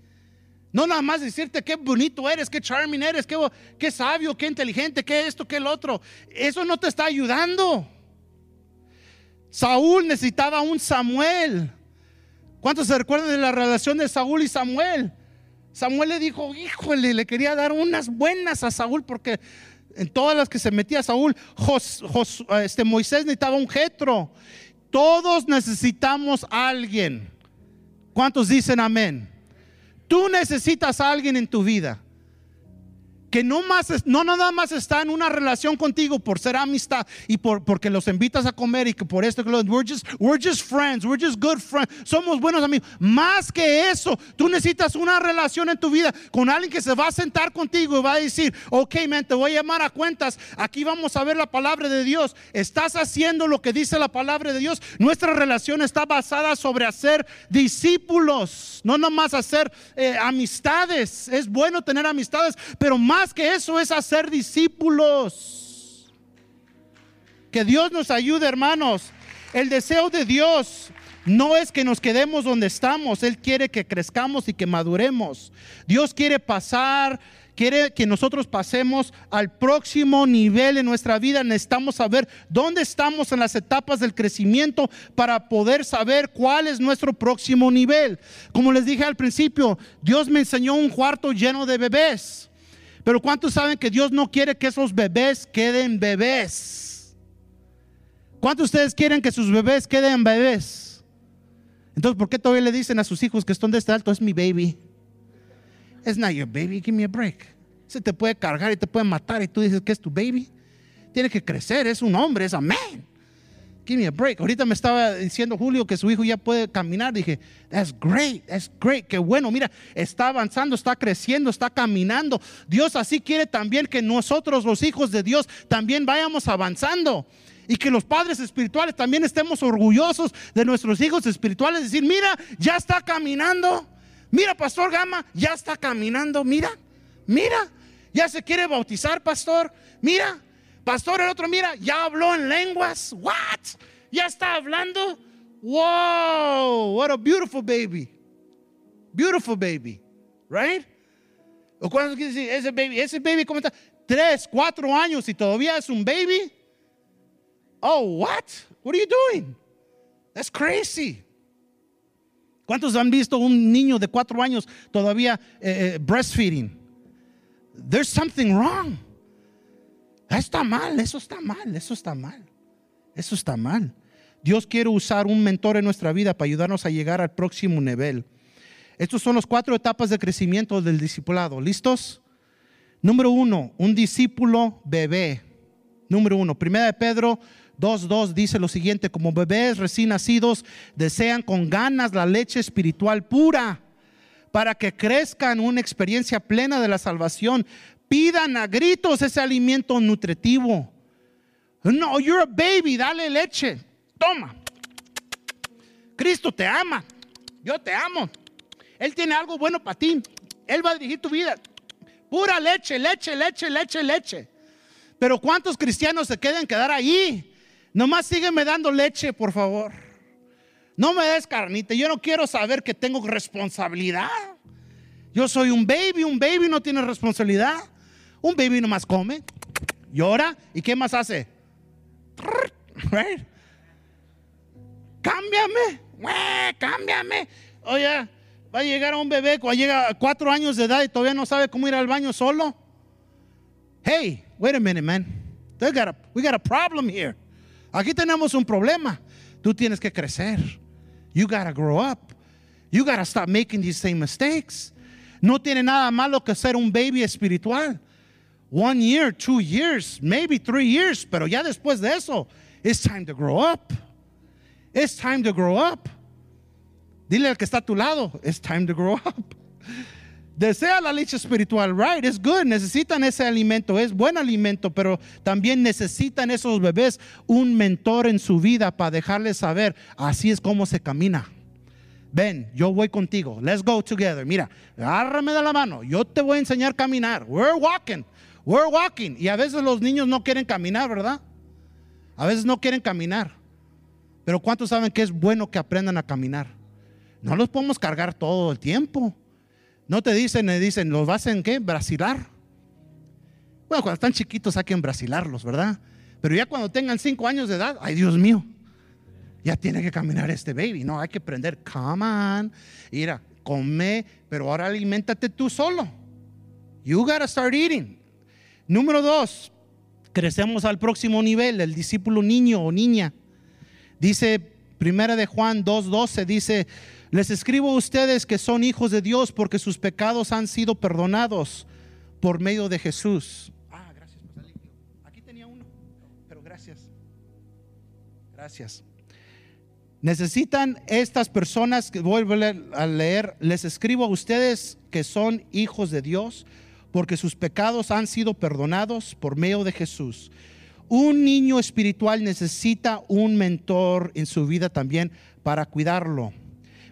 No nada más decirte qué bonito eres, qué charming eres, qué, qué sabio, qué inteligente, qué esto, qué el otro. Eso no te está ayudando. Saúl necesitaba un Samuel. ¿Cuántos se recuerdan de la relación de Saúl y Samuel? Samuel le dijo, híjole, le quería dar unas buenas a Saúl porque en todas las que se metía Saúl, este, Moisés necesitaba un jetro. Todos necesitamos a alguien. ¿Cuántos dicen amén? Tú necesitas a alguien en tu vida que no, más, no nada más está en una relación contigo por ser amistad y por, porque los invitas a comer y que por esto, we're just, we're just friends, we're just good friends, somos buenos amigos. Más que eso, tú necesitas una relación en tu vida con alguien que se va a sentar contigo y va a decir, ok, man, te voy a llamar a cuentas, aquí vamos a ver la palabra de Dios, estás haciendo lo que dice la palabra de Dios. Nuestra relación está basada sobre hacer discípulos, no nomás hacer eh, amistades. Es bueno tener amistades, pero más más que eso es hacer discípulos. Que Dios nos ayude, hermanos. El deseo de Dios no es que nos quedemos donde estamos, Él quiere que crezcamos y que maduremos. Dios quiere pasar, quiere que nosotros pasemos al próximo nivel en nuestra vida. Necesitamos saber dónde estamos en las etapas del crecimiento para poder saber cuál es nuestro próximo nivel. Como les dije al principio, Dios me enseñó un cuarto lleno de bebés. Pero ¿cuántos saben que Dios no quiere que esos bebés queden bebés? ¿Cuántos de ustedes quieren que sus bebés queden bebés? Entonces, ¿por qué todavía le dicen a sus hijos que están de este alto? Es mi baby. It's not your baby, give me a break. Se te puede cargar y te puede matar y tú dices que es tu baby. tiene que crecer, es un hombre, es amén. Give me a break. Ahorita me estaba diciendo Julio que su hijo ya puede caminar. Dije, that's great, that's great. Qué bueno, mira, está avanzando, está creciendo, está caminando. Dios así quiere también que nosotros, los hijos de Dios, también vayamos avanzando. Y que los padres espirituales también estemos orgullosos de nuestros hijos espirituales. Decir, mira, ya está caminando. Mira, Pastor Gama, ya está caminando. Mira, mira, ya se quiere bautizar, Pastor. Mira, Pastor, el otro, mira, ya habló en lenguas. What? Ya está hablando. Wow, what a beautiful baby. Beautiful baby, right? ¿O cuántos quiere decir ese baby? Ese baby, ¿cómo está? Tres, cuatro años y todavía es un baby. Oh, what? What are you doing? That's crazy. ¿Cuántos han visto un niño de cuatro años todavía eh, eh, breastfeeding? There's something wrong. Está mal, eso está mal, eso está mal. Eso está mal. Dios quiere usar un mentor en nuestra vida para ayudarnos a llegar al próximo nivel. Estos son los cuatro etapas de crecimiento del discipulado. ¿Listos? Número uno, un discípulo bebé. Número uno, primera de Pedro 2.2 dice lo siguiente, como bebés recién nacidos desean con ganas la leche espiritual pura para que crezcan una experiencia plena de la salvación, Pidan a gritos ese alimento nutritivo. No, you're a baby, dale leche. Toma. Cristo te ama. Yo te amo. Él tiene algo bueno para ti. Él va a dirigir tu vida. Pura leche, leche, leche, leche, leche. Pero ¿cuántos cristianos se quedan quedar ahí? Nomás sígueme dando leche, por favor. No me des carnita. Yo no quiero saber que tengo responsabilidad. Yo soy un baby, un baby no tiene responsabilidad. Un baby nomás come, llora y ¿qué más hace? Cámbiame, cámbiame. Oye, va a llegar a un bebé cuando llega a cuatro años de edad y todavía no sabe cómo ir al baño solo. Hey, wait a minute, man. We got a, we got a problem here. Aquí tenemos un problema. Tú tienes que crecer. You gotta grow up. You gotta stop making these same mistakes. No tiene nada malo que ser un baby espiritual one year, two years, maybe three years, pero ya después de eso, it's time to grow up. It's time to grow up. Dile al que está a tu lado, it's time to grow up. Desea la leche espiritual, right? Es good, necesitan ese alimento, es buen alimento, pero también necesitan esos bebés un mentor en su vida para dejarles saber, así es como se camina. Ven, yo voy contigo. Let's go together. Mira, agárrame de la mano. Yo te voy a enseñar a caminar. We're walking. We're walking. Y a veces los niños no quieren caminar, ¿verdad? A veces no quieren caminar. Pero ¿cuántos saben que es bueno que aprendan a caminar? No los podemos cargar todo el tiempo. No te dicen, me dicen, ¿los vas en qué? Brasilar. Bueno, cuando están chiquitos hay que brasilarlos, ¿verdad? Pero ya cuando tengan cinco años de edad, ay Dios mío, ya tiene que caminar este baby. No, hay que aprender, come on, mira, come, pero ahora alimentate tú solo. You gotta start eating. Número dos, crecemos al próximo nivel, el discípulo niño o niña. Dice Primera de Juan 2:12 dice, les escribo a ustedes que son hijos de Dios porque sus pecados han sido perdonados por medio de Jesús. Ah, gracias, Aquí tenía uno, pero gracias. Gracias. Necesitan estas personas que vuelvo a leer, les escribo a ustedes que son hijos de Dios porque sus pecados han sido perdonados por medio de Jesús. Un niño espiritual necesita un mentor en su vida también para cuidarlo.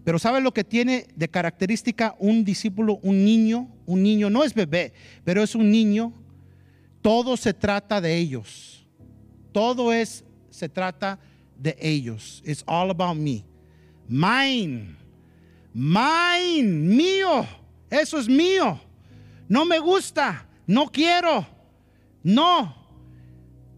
Pero ¿sabe lo que tiene de característica un discípulo, un niño? Un niño no es bebé, pero es un niño. Todo se trata de ellos. Todo es se trata de ellos. It's all about me. Mine. Mine, mío. Eso es mío no me gusta, no quiero, no,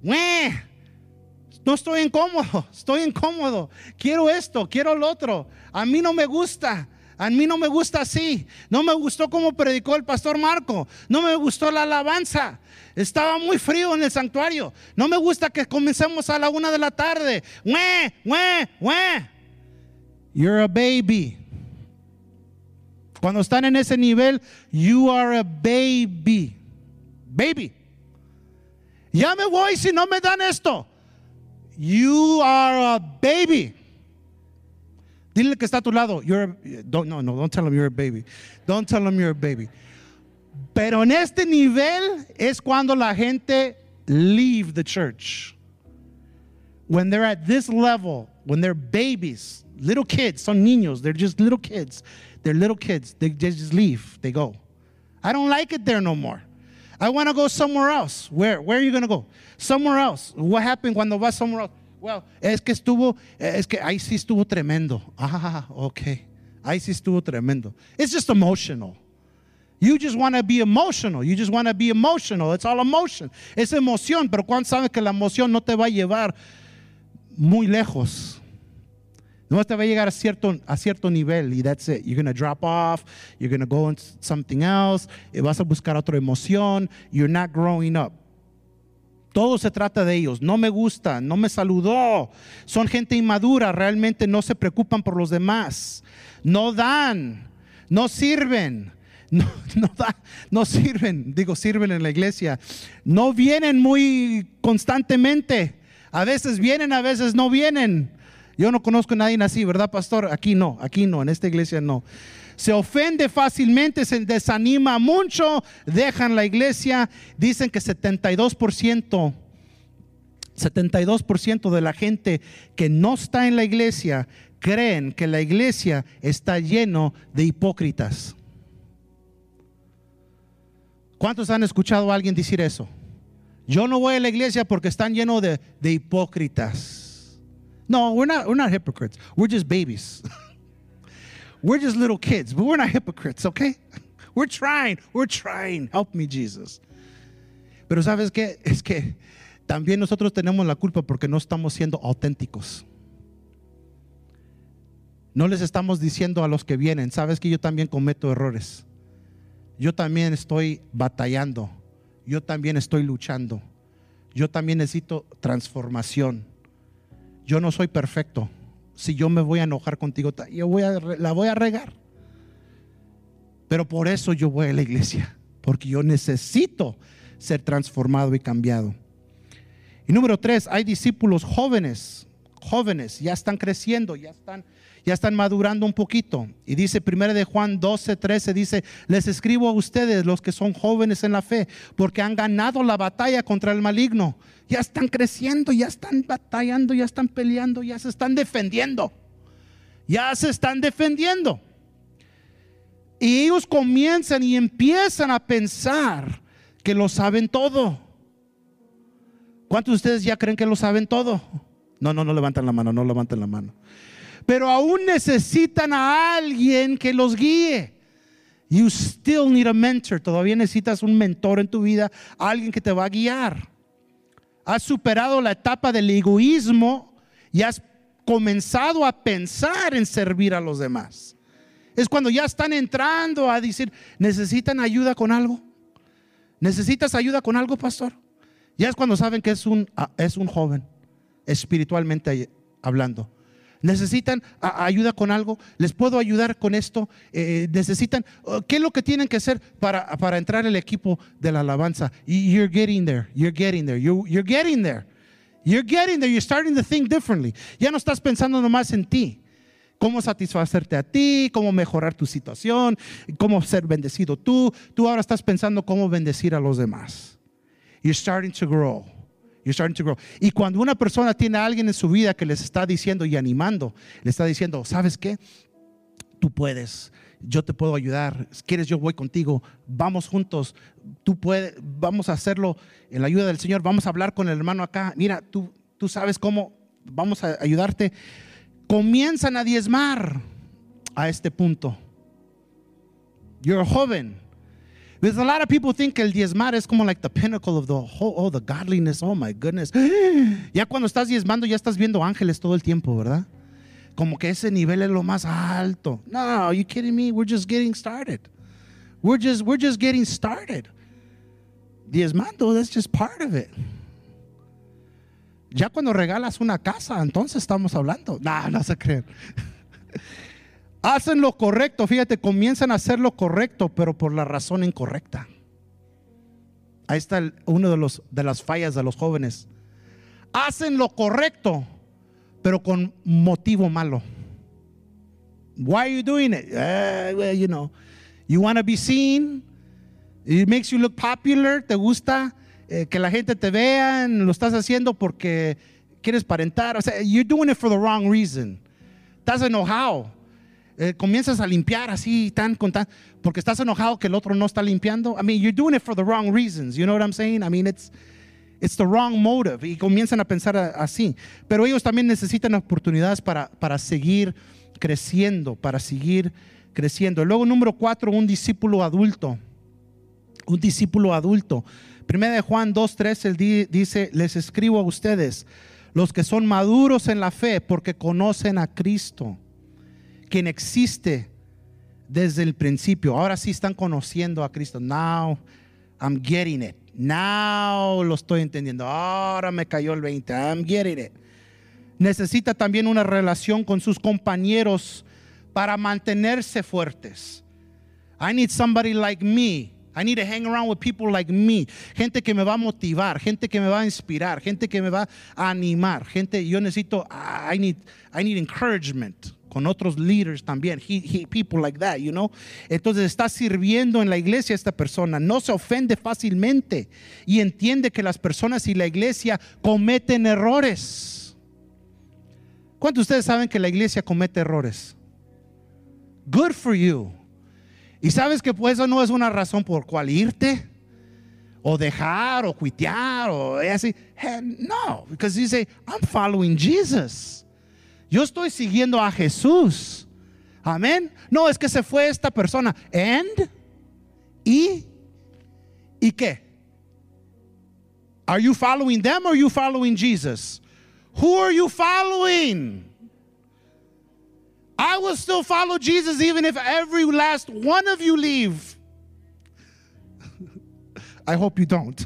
no estoy incómodo, estoy incómodo, quiero esto, quiero lo otro, a mí no me gusta. A mí no me gusta así. No me gustó como predicó el pastor Marco. No me gustó la alabanza. Estaba muy frío en el santuario. No me gusta que comencemos a la una de la tarde. You're a baby. Cuando están en ese nivel, you are a baby. Baby. Ya me voy si no me dan esto. You are a baby. Dile que está a tu lado. You're a- don't, no, no, don't tell him you're a baby. Don't tell him you're a baby. Pero en este nivel es cuando la gente leave the church. When they're at this level, when they're babies, little kids, son niños, they're just little kids. They're little kids. They just leave. They go. I don't like it there no more. I want to go somewhere else. Where? Where are you going to go? Somewhere else. What happened cuando vas somewhere else? Well, es que estuvo, es que ahí sí estuvo tremendo. Ah, okay. Ahí sí estuvo tremendo. It's just emotional. You just want to be emotional. You just want to be emotional. It's all emotion. Es emoción, pero ¿cuántos saben que la emoción no te va a llevar muy lejos? No te va a llegar a cierto, a cierto nivel y that's it. You're going to drop off. You're going to go into something else. Y vas a buscar otra emoción. You're not growing up. Todo se trata de ellos. No me gusta, no me saludó. Son gente inmadura, realmente no se preocupan por los demás. No dan, no sirven. No, no, da- no sirven, digo, sirven en la iglesia. No vienen muy constantemente. A veces vienen, a veces no vienen. Yo no conozco a nadie así, ¿verdad, pastor? Aquí no, aquí no, en esta iglesia no. Se ofende fácilmente, se desanima mucho, dejan la iglesia. Dicen que 72%, 72% de la gente que no está en la iglesia creen que la iglesia está lleno de hipócritas. ¿Cuántos han escuchado a alguien decir eso? Yo no voy a la iglesia porque están llenos de, de hipócritas. No, we're not, we're not hypocrites. We're just babies. we're just little kids, but we're not hypocrites, okay? We're trying, we're trying. Help me, Jesus. Pero ¿sabes qué? Es que también nosotros tenemos la culpa porque no estamos siendo auténticos. No les estamos diciendo a los que vienen, sabes que yo también cometo errores. Yo también estoy batallando. Yo también estoy luchando. Yo también necesito transformación. Yo no soy perfecto. Si yo me voy a enojar contigo, yo voy a, la voy a regar. Pero por eso yo voy a la iglesia, porque yo necesito ser transformado y cambiado. Y número tres, hay discípulos jóvenes, jóvenes, ya están creciendo, ya están, ya están madurando un poquito. Y dice 1 de Juan 12, 13, dice, les escribo a ustedes, los que son jóvenes en la fe, porque han ganado la batalla contra el maligno. Ya están creciendo, ya están batallando, ya están peleando, ya se están defendiendo. Ya se están defendiendo. Y ellos comienzan y empiezan a pensar que lo saben todo. ¿Cuántos de ustedes ya creen que lo saben todo? No, no, no levantan la mano, no levantan la mano. Pero aún necesitan a alguien que los guíe. You still need a mentor. Todavía necesitas un mentor en tu vida, alguien que te va a guiar. Has superado la etapa del egoísmo y has comenzado a pensar en servir a los demás. Es cuando ya están entrando a decir, ¿necesitan ayuda con algo? ¿Necesitas ayuda con algo, pastor? Ya es cuando saben que es un, ah, es un joven, espiritualmente hablando. ¿Necesitan ayuda con algo? ¿Les puedo ayudar con esto? Eh, ¿Necesitan? uh, ¿Qué es lo que tienen que hacer para, para entrar al equipo de la alabanza? You're getting there, you're getting there, you're, you're getting there. You're getting there, you're starting to think differently. Ya no estás pensando nomás en ti. Cómo satisfacerte a ti, cómo mejorar tu situación, cómo ser bendecido tú. Tú ahora estás pensando cómo bendecir a los demás. You're starting to grow. You're starting to grow. Y cuando una persona tiene a alguien en su vida que les está diciendo y animando, le está diciendo, ¿sabes qué? Tú puedes. Yo te puedo ayudar. Si quieres, yo voy contigo. Vamos juntos. Tú puedes. Vamos a hacerlo en la ayuda del Señor. Vamos a hablar con el hermano acá. Mira, tú, tú sabes cómo. Vamos a ayudarte. Comienzan a diezmar a este punto. You're joven. Because a lot of people think que el diezmar es como like the pinnacle of the whole, oh, the godliness, oh my goodness. Ya cuando estás diezmando ya estás viendo ángeles todo el tiempo, ¿verdad? Como que ese nivel es lo más alto. No, you kidding me? We're just getting started. We're just, we're just getting started. Diezmando, that's just part of it. Ya cuando regalas una casa, entonces estamos hablando. No, no se creen. Hacen lo correcto, fíjate, comienzan a hacer lo correcto, pero por la razón incorrecta. Ahí está uno de, los, de las fallas de los jóvenes. Hacen lo correcto, pero con motivo malo. Why are you doing it? "Ah, well, you know, you want to be seen. It makes you look popular. ¿Te gusta eh, que la gente te vea? Lo estás haciendo porque quieres parentar. O sea, you're doing it for the wrong reason. Estás enojado. Eh, comienzas a limpiar así tan con tan porque estás enojado que el otro no está limpiando. I mean, you're doing it for the wrong reasons. You know what I'm saying? I mean, it's it's the wrong motive y comienzan a pensar así. Pero ellos también necesitan oportunidades para, para seguir creciendo, para seguir creciendo. Luego, número cuatro, un discípulo adulto. Un discípulo adulto. Primera de Juan 2.3 él di- dice, les escribo a ustedes, los que son maduros en la fe, porque conocen a Cristo, quien existe desde el principio. Ahora sí están conociendo a Cristo. Now I'm getting it. Now lo estoy entendiendo. Ahora me cayó el 20. I'm getting it. Necesita también una relación con sus compañeros para mantenerse fuertes. I need somebody like me. I need to hang around with people like me. Gente que me va a motivar, gente que me va a inspirar, gente que me va a animar. Gente, yo necesito, I need, I need encouragement con otros leaders también. He- he- people like that, you know. Entonces está sirviendo en la iglesia esta persona. No se ofende fácilmente y entiende que las personas y la iglesia cometen errores. ¿Cuántos de ustedes saben que la iglesia comete errores? Good for you. Y sabes que pues eso no es una razón por cual irte o dejar o cuitear o así. Hell, No, because you say, I'm following Jesus. Yo estoy siguiendo a Jesús. Amén. No, es que se fue esta persona. And y y qué? Are you following them or are you following Jesus? Who are you following? I will still follow Jesus even if every last one of you leave. I hope you don't.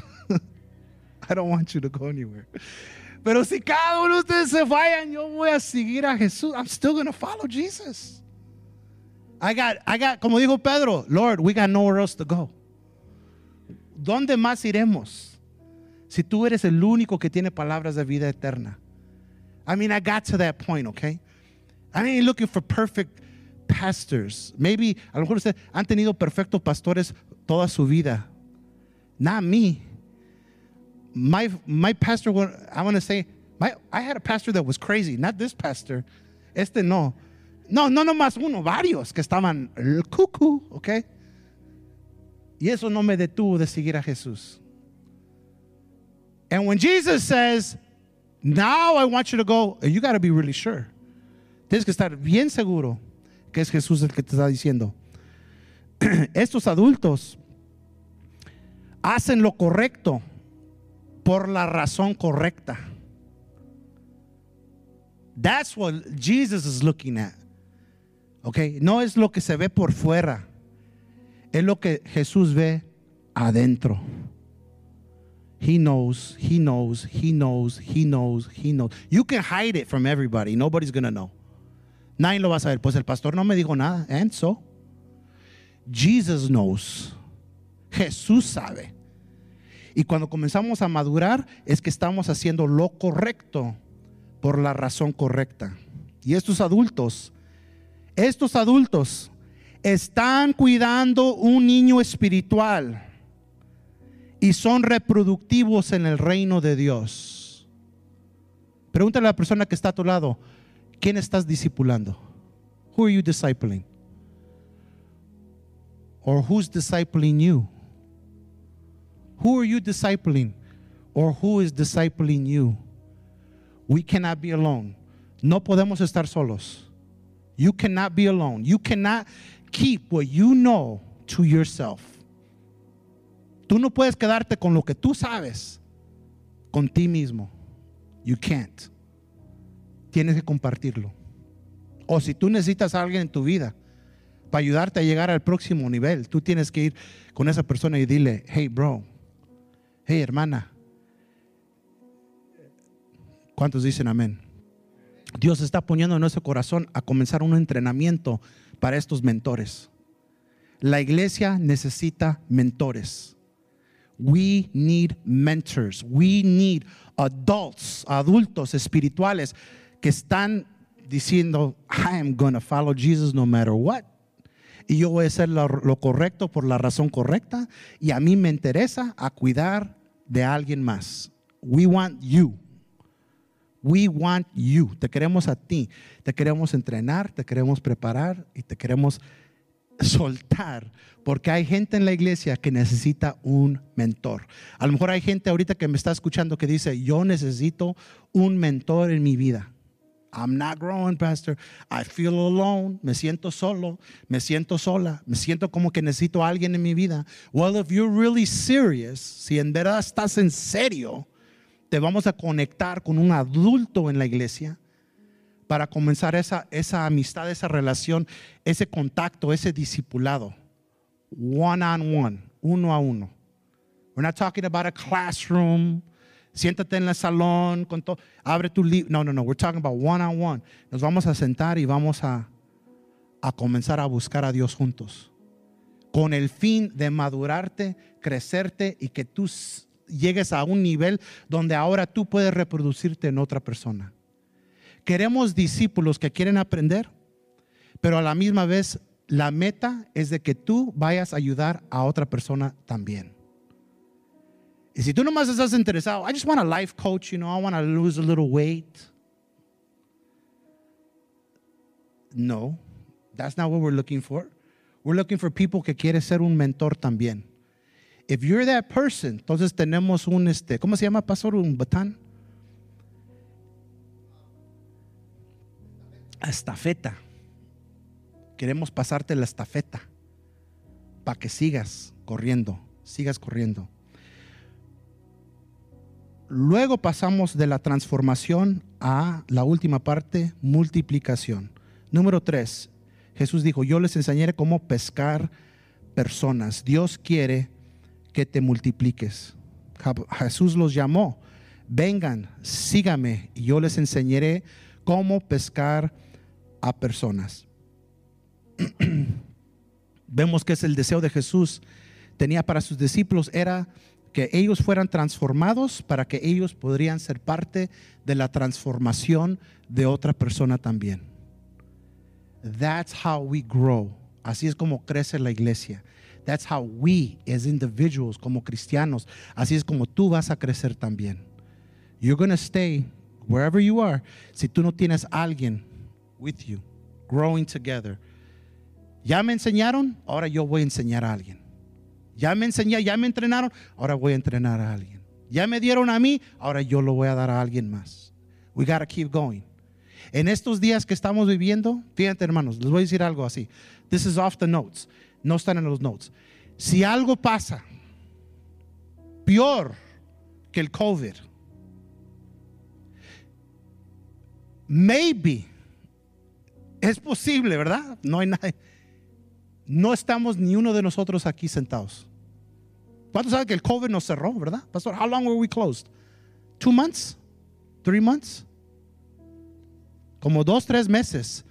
I don't want you to go anywhere. Pero si cada uno de ustedes se vayan, yo voy a seguir a Jesús. I'm still going to follow Jesus. I got, I got, como dijo Pedro, Lord, we got nowhere else to go. ¿Dónde más iremos? Si tú eres el único que tiene palabras de vida eterna. I mean, I got to that point, okay? I ain't looking for perfect pastors. Maybe, a lo mejor ustedes han tenido perfectos pastores toda su vida. Not me. My, my pastor, I want to say, my, I had a pastor that was crazy. Not this pastor. Este no. No, no nomás uno, varios que estaban el cuckoo, okay? Y eso no me detuvo de seguir a Jesús. And when Jesus says, now I want you to go, you got to be really sure. Tienes que estar bien seguro que es Jesús el que te está diciendo. Estos adultos hacen lo correcto por la razón correcta. That's what Jesus is looking at. Okay, no es lo que se ve por fuera. Es lo que Jesús ve adentro. He knows, he knows, he knows, he knows, he knows. You can hide it from everybody. Nobody's to know. Nadie lo va a saber. Pues el pastor no me dijo nada. And so, Jesus knows. Jesús sabe. Y cuando comenzamos a madurar es que estamos haciendo lo correcto por la razón correcta. Y estos adultos, estos adultos están cuidando un niño espiritual y son reproductivos en el reino de Dios. Pregúntale a la persona que está a tu lado, ¿quién estás discipulando? Who are you discipling? Or who's discipling you? Who are you discipling? Or who is discipling you? We cannot be alone. No podemos estar solos. You cannot be alone. You cannot keep what you know to yourself. Tú no puedes quedarte con lo que tú sabes con ti mismo. You can't. Tienes que compartirlo. O si tú necesitas a alguien en tu vida para ayudarte a llegar al próximo nivel, tú tienes que ir con esa persona y dile, hey bro, hey hermana. ¿Cuántos dicen amén? Dios está poniendo en nuestro corazón a comenzar un entrenamiento para estos mentores. La iglesia necesita mentores. We need mentors. We need adults, adultos espirituales que están diciendo, I am going to follow Jesus no matter what. Y yo voy a hacer lo, lo correcto por la razón correcta. Y a mí me interesa a cuidar de alguien más. We want you. We want you. Te queremos a ti. Te queremos entrenar, te queremos preparar y te queremos soltar. Porque hay gente en la iglesia que necesita un mentor. A lo mejor hay gente ahorita que me está escuchando que dice, yo necesito un mentor en mi vida. I'm not growing, pastor. I feel alone. Me siento solo. Me siento sola. Me siento como que necesito a alguien en mi vida. Well, if you're really serious, si en verdad estás en serio, te vamos a conectar con un adulto en la iglesia para comenzar esa, esa amistad, esa relación, ese contacto, ese discipulado. One on one, uno a uno. We're not talking about a classroom. Siéntate en el salón, con todo, abre tu libro. No, no, no. We're talking about one on one. Nos vamos a sentar y vamos a, a comenzar a buscar a Dios juntos. Con el fin de madurarte, crecerte y que tú llegues a un nivel donde ahora tú puedes reproducirte en otra persona. Queremos discípulos que quieren aprender, pero a la misma vez la meta es de que tú vayas a ayudar a otra persona también. Y si tú nomás estás interesado, I just want a life coach, you know, I want to lose a little weight. No, that's not what we're looking for. We're looking for people que quiere ser un mentor también. If you're that person, entonces tenemos un, este, ¿cómo se llama, pastor? Un batán. Estafeta. Queremos pasarte la estafeta para que sigas corriendo, sigas corriendo. Luego pasamos de la transformación a la última parte, multiplicación. Número tres, Jesús dijo, yo les enseñaré cómo pescar personas. Dios quiere que te multipliques. Jesús los llamó, vengan, sígame y yo les enseñaré cómo pescar a personas. Vemos que es el deseo de Jesús. Tenía para sus discípulos era que ellos fueran transformados para que ellos podrían ser parte de la transformación de otra persona también. That's how we grow. Así es como crece la iglesia. That's how we as individuals como cristianos, así es como tú vas a crecer también. You're going to stay wherever you are si tú no tienes alguien with you growing together. Ya me enseñaron, ahora yo voy a enseñar a alguien. Ya me enseñé, ya me entrenaron, ahora voy a entrenar a alguien. Ya me dieron a mí, ahora yo lo voy a dar a alguien más. We gotta keep going. En estos días que estamos viviendo, fíjate hermanos, les voy a decir algo así. This is off the notes. No están en los notes. Si algo pasa peor que el COVID, maybe es posible, ¿verdad? No hay nadie no estamos ni uno de nosotros aquí sentados. ¿Cuántos saben que el COVID nos cerró, verdad? Pastor, how long were we closed? Two months? Three months? Como dos, tres meses.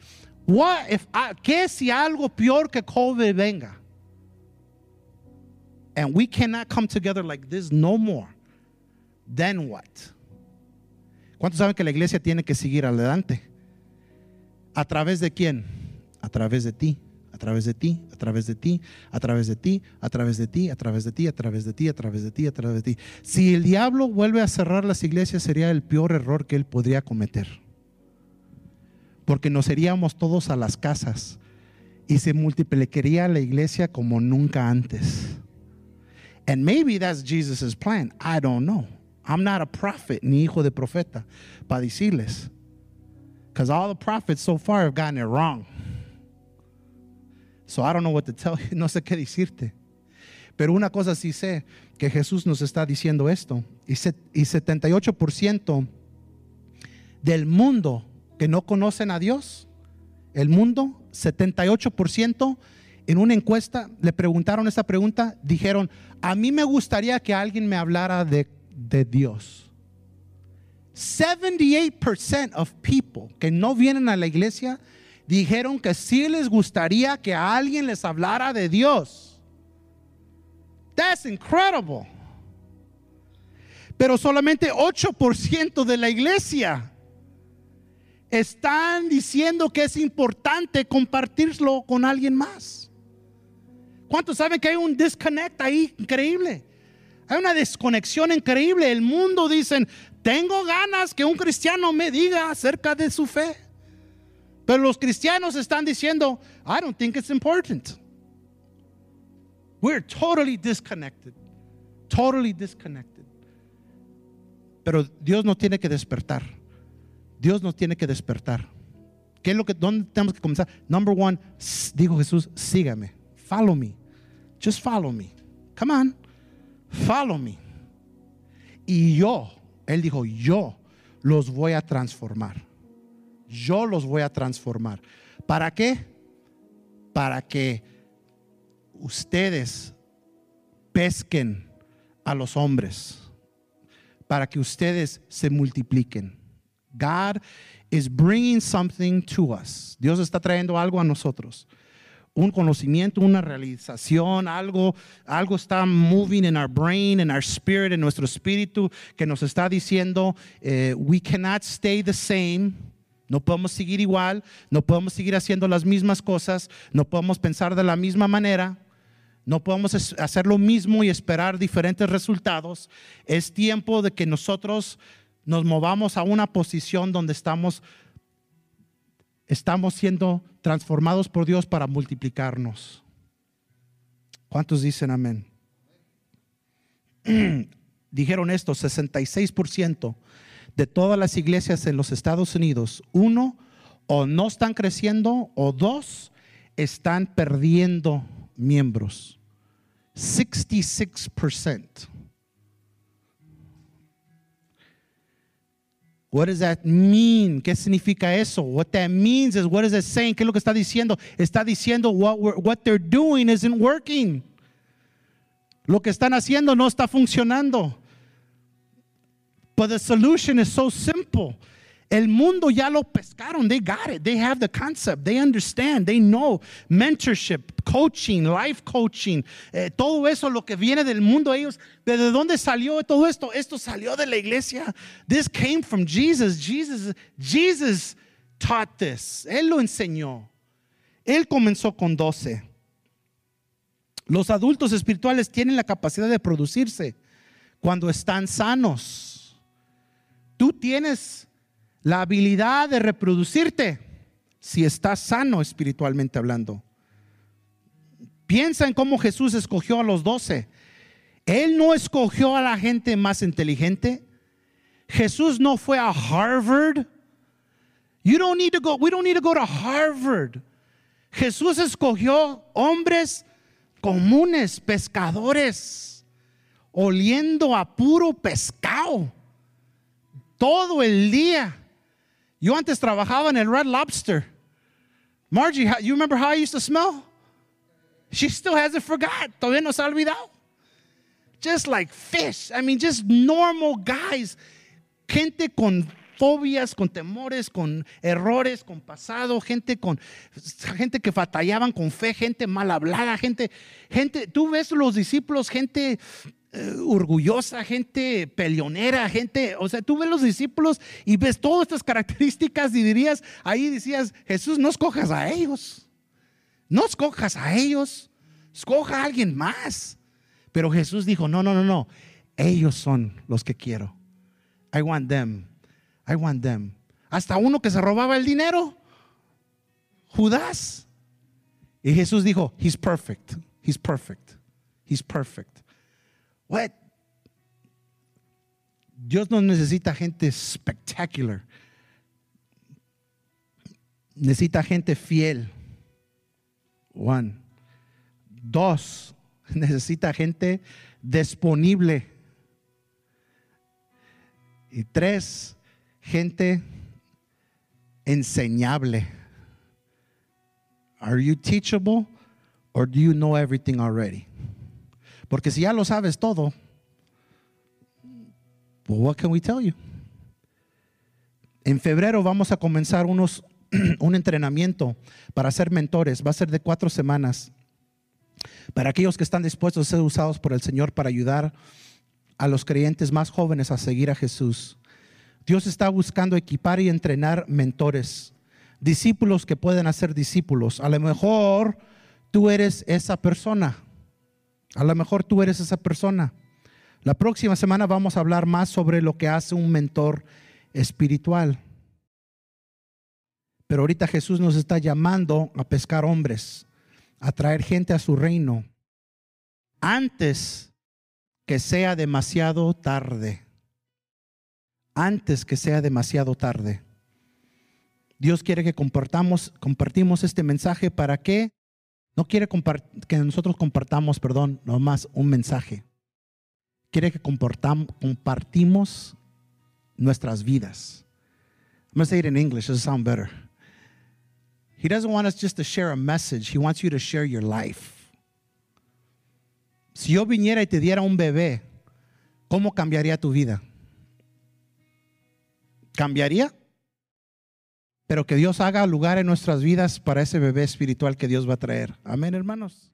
What if, ¿Qué si algo peor que COVID venga? And we cannot come together like this no more. Then what? ¿Cuántos saben que la iglesia tiene que seguir adelante? ¿A través de quién? A través de ti través de ti, a través de ti, a través de ti, a través de ti, a través de ti, a través de ti, a través de ti, a través de ti. Si el diablo vuelve a cerrar las iglesias sería el peor error que él podría cometer. Porque nos iríamos todos a las casas y se multiplicaría la iglesia como nunca antes. And maybe that's Jesus' plan. I don't know. I'm not a prophet, ni hijo de profeta, para decirles. Because all the prophets so far have gotten it wrong. So I don't know what to tell you, no sé qué decirte. Pero una cosa sí sé, que Jesús nos está diciendo esto. Y, y 78% del mundo que no conocen a Dios, el mundo, 78% en una encuesta le preguntaron esa pregunta, dijeron, a mí me gustaría que alguien me hablara de, de Dios. 78% of people que no vienen a la iglesia dijeron que sí les gustaría que alguien les hablara de Dios. That's incredible. Pero solamente 8% de la iglesia están diciendo que es importante compartirlo con alguien más. ¿Cuántos saben que hay un disconnect ahí increíble? Hay una desconexión increíble. El mundo dicen, tengo ganas que un cristiano me diga acerca de su fe. Pero los cristianos están diciendo, I don't think it's important. We're totally disconnected. Totally disconnected. Pero Dios no tiene que despertar. Dios nos tiene que despertar. ¿Qué es lo que, dónde tenemos que comenzar? Number one, dijo Jesús, sígame. Follow me. Just follow me. Come on. Follow me. Y yo, él dijo, yo los voy a transformar. Yo los voy a transformar. ¿Para qué? Para que ustedes pesquen a los hombres. Para que ustedes se multipliquen. God is bringing something to us. Dios está trayendo algo a nosotros. Un conocimiento, una realización, algo, algo está moving in our brain, in our spirit, en nuestro espíritu, que nos está diciendo, eh, we cannot stay the same. No podemos seguir igual, no podemos seguir haciendo las mismas cosas, no podemos pensar de la misma manera. No podemos hacer lo mismo y esperar diferentes resultados. Es tiempo de que nosotros nos movamos a una posición donde estamos, estamos siendo transformados por Dios para multiplicarnos. ¿Cuántos dicen amén? Dijeron esto, 66% de todas las iglesias en los Estados Unidos, uno, o no están creciendo, o dos, están perdiendo miembros. 66%. What does that mean? ¿Qué significa eso? What that means is what is it saying? ¿Qué es lo que está diciendo? Está diciendo what, what they're doing isn't working. Lo que están haciendo no está funcionando. But the solution is so simple. El mundo ya lo pescaron. They got it. They have the concept. They understand. They know. Mentorship, coaching, life coaching. Eh, todo eso, lo que viene del mundo, ellos, ¿de dónde salió todo esto? Esto salió de la iglesia. This came from Jesus. Jesus, Jesus taught this. Él lo enseñó. Él comenzó con 12. Los adultos espirituales tienen la capacidad de producirse cuando están sanos. Tú tienes la habilidad de reproducirte si estás sano espiritualmente hablando. Piensa en cómo Jesús escogió a los doce. Él no escogió a la gente más inteligente. Jesús no fue a Harvard. You don't need to go, we don't need to go to Harvard. Jesús escogió hombres comunes, pescadores, oliendo a puro pescado todo el día. Yo antes trabajaba en el Red Lobster. Margie, you remember how I used to smell? She still hasn't forgot. Todavía no se ha olvidado. Just like fish. I mean, just normal guys. Gente con fobias, con temores, con errores, con pasado, gente con gente que batallaban con fe, gente mal hablada, gente, gente, tú ves los discípulos, gente eh, orgullosa, gente peleonera, gente, o sea, tú ves los discípulos y ves todas estas características y dirías, ahí decías, Jesús, no escojas a ellos, no escojas a ellos, escoja a alguien más. Pero Jesús dijo, no, no, no, no, ellos son los que quiero. I want them, I want them. Hasta uno que se robaba el dinero, Judas. Y Jesús dijo, he's perfect, he's perfect, he's perfect. What? Dios no necesita gente spectacular. Necesita gente fiel. One. Dos. Necesita gente disponible. Y tres, gente enseñable. Are you teachable or do you know everything already? Porque si ya lo sabes todo, well, what can we tell you? En febrero vamos a comenzar unos, un entrenamiento para ser mentores. Va a ser de cuatro semanas. Para aquellos que están dispuestos a ser usados por el Señor para ayudar a los creyentes más jóvenes a seguir a Jesús. Dios está buscando equipar y entrenar mentores, discípulos que pueden hacer discípulos. A lo mejor tú eres esa persona. A lo mejor tú eres esa persona. La próxima semana vamos a hablar más sobre lo que hace un mentor espiritual. Pero ahorita Jesús nos está llamando a pescar hombres, a traer gente a su reino, antes que sea demasiado tarde. Antes que sea demasiado tarde. Dios quiere que compartamos, compartimos este mensaje para que no quiere que nosotros compartamos, perdón, nomás un mensaje. Quiere que compartimos nuestras vidas. I'm going to say it in English, it'll sound better. He doesn't want us just to share a message, He wants you to share your life. Si yo viniera y te diera un bebé, ¿cómo cambiaría tu vida? ¿Cambiaría? Pero que Dios haga lugar en nuestras vidas para ese bebé espiritual que Dios va a traer. Amén, hermanos.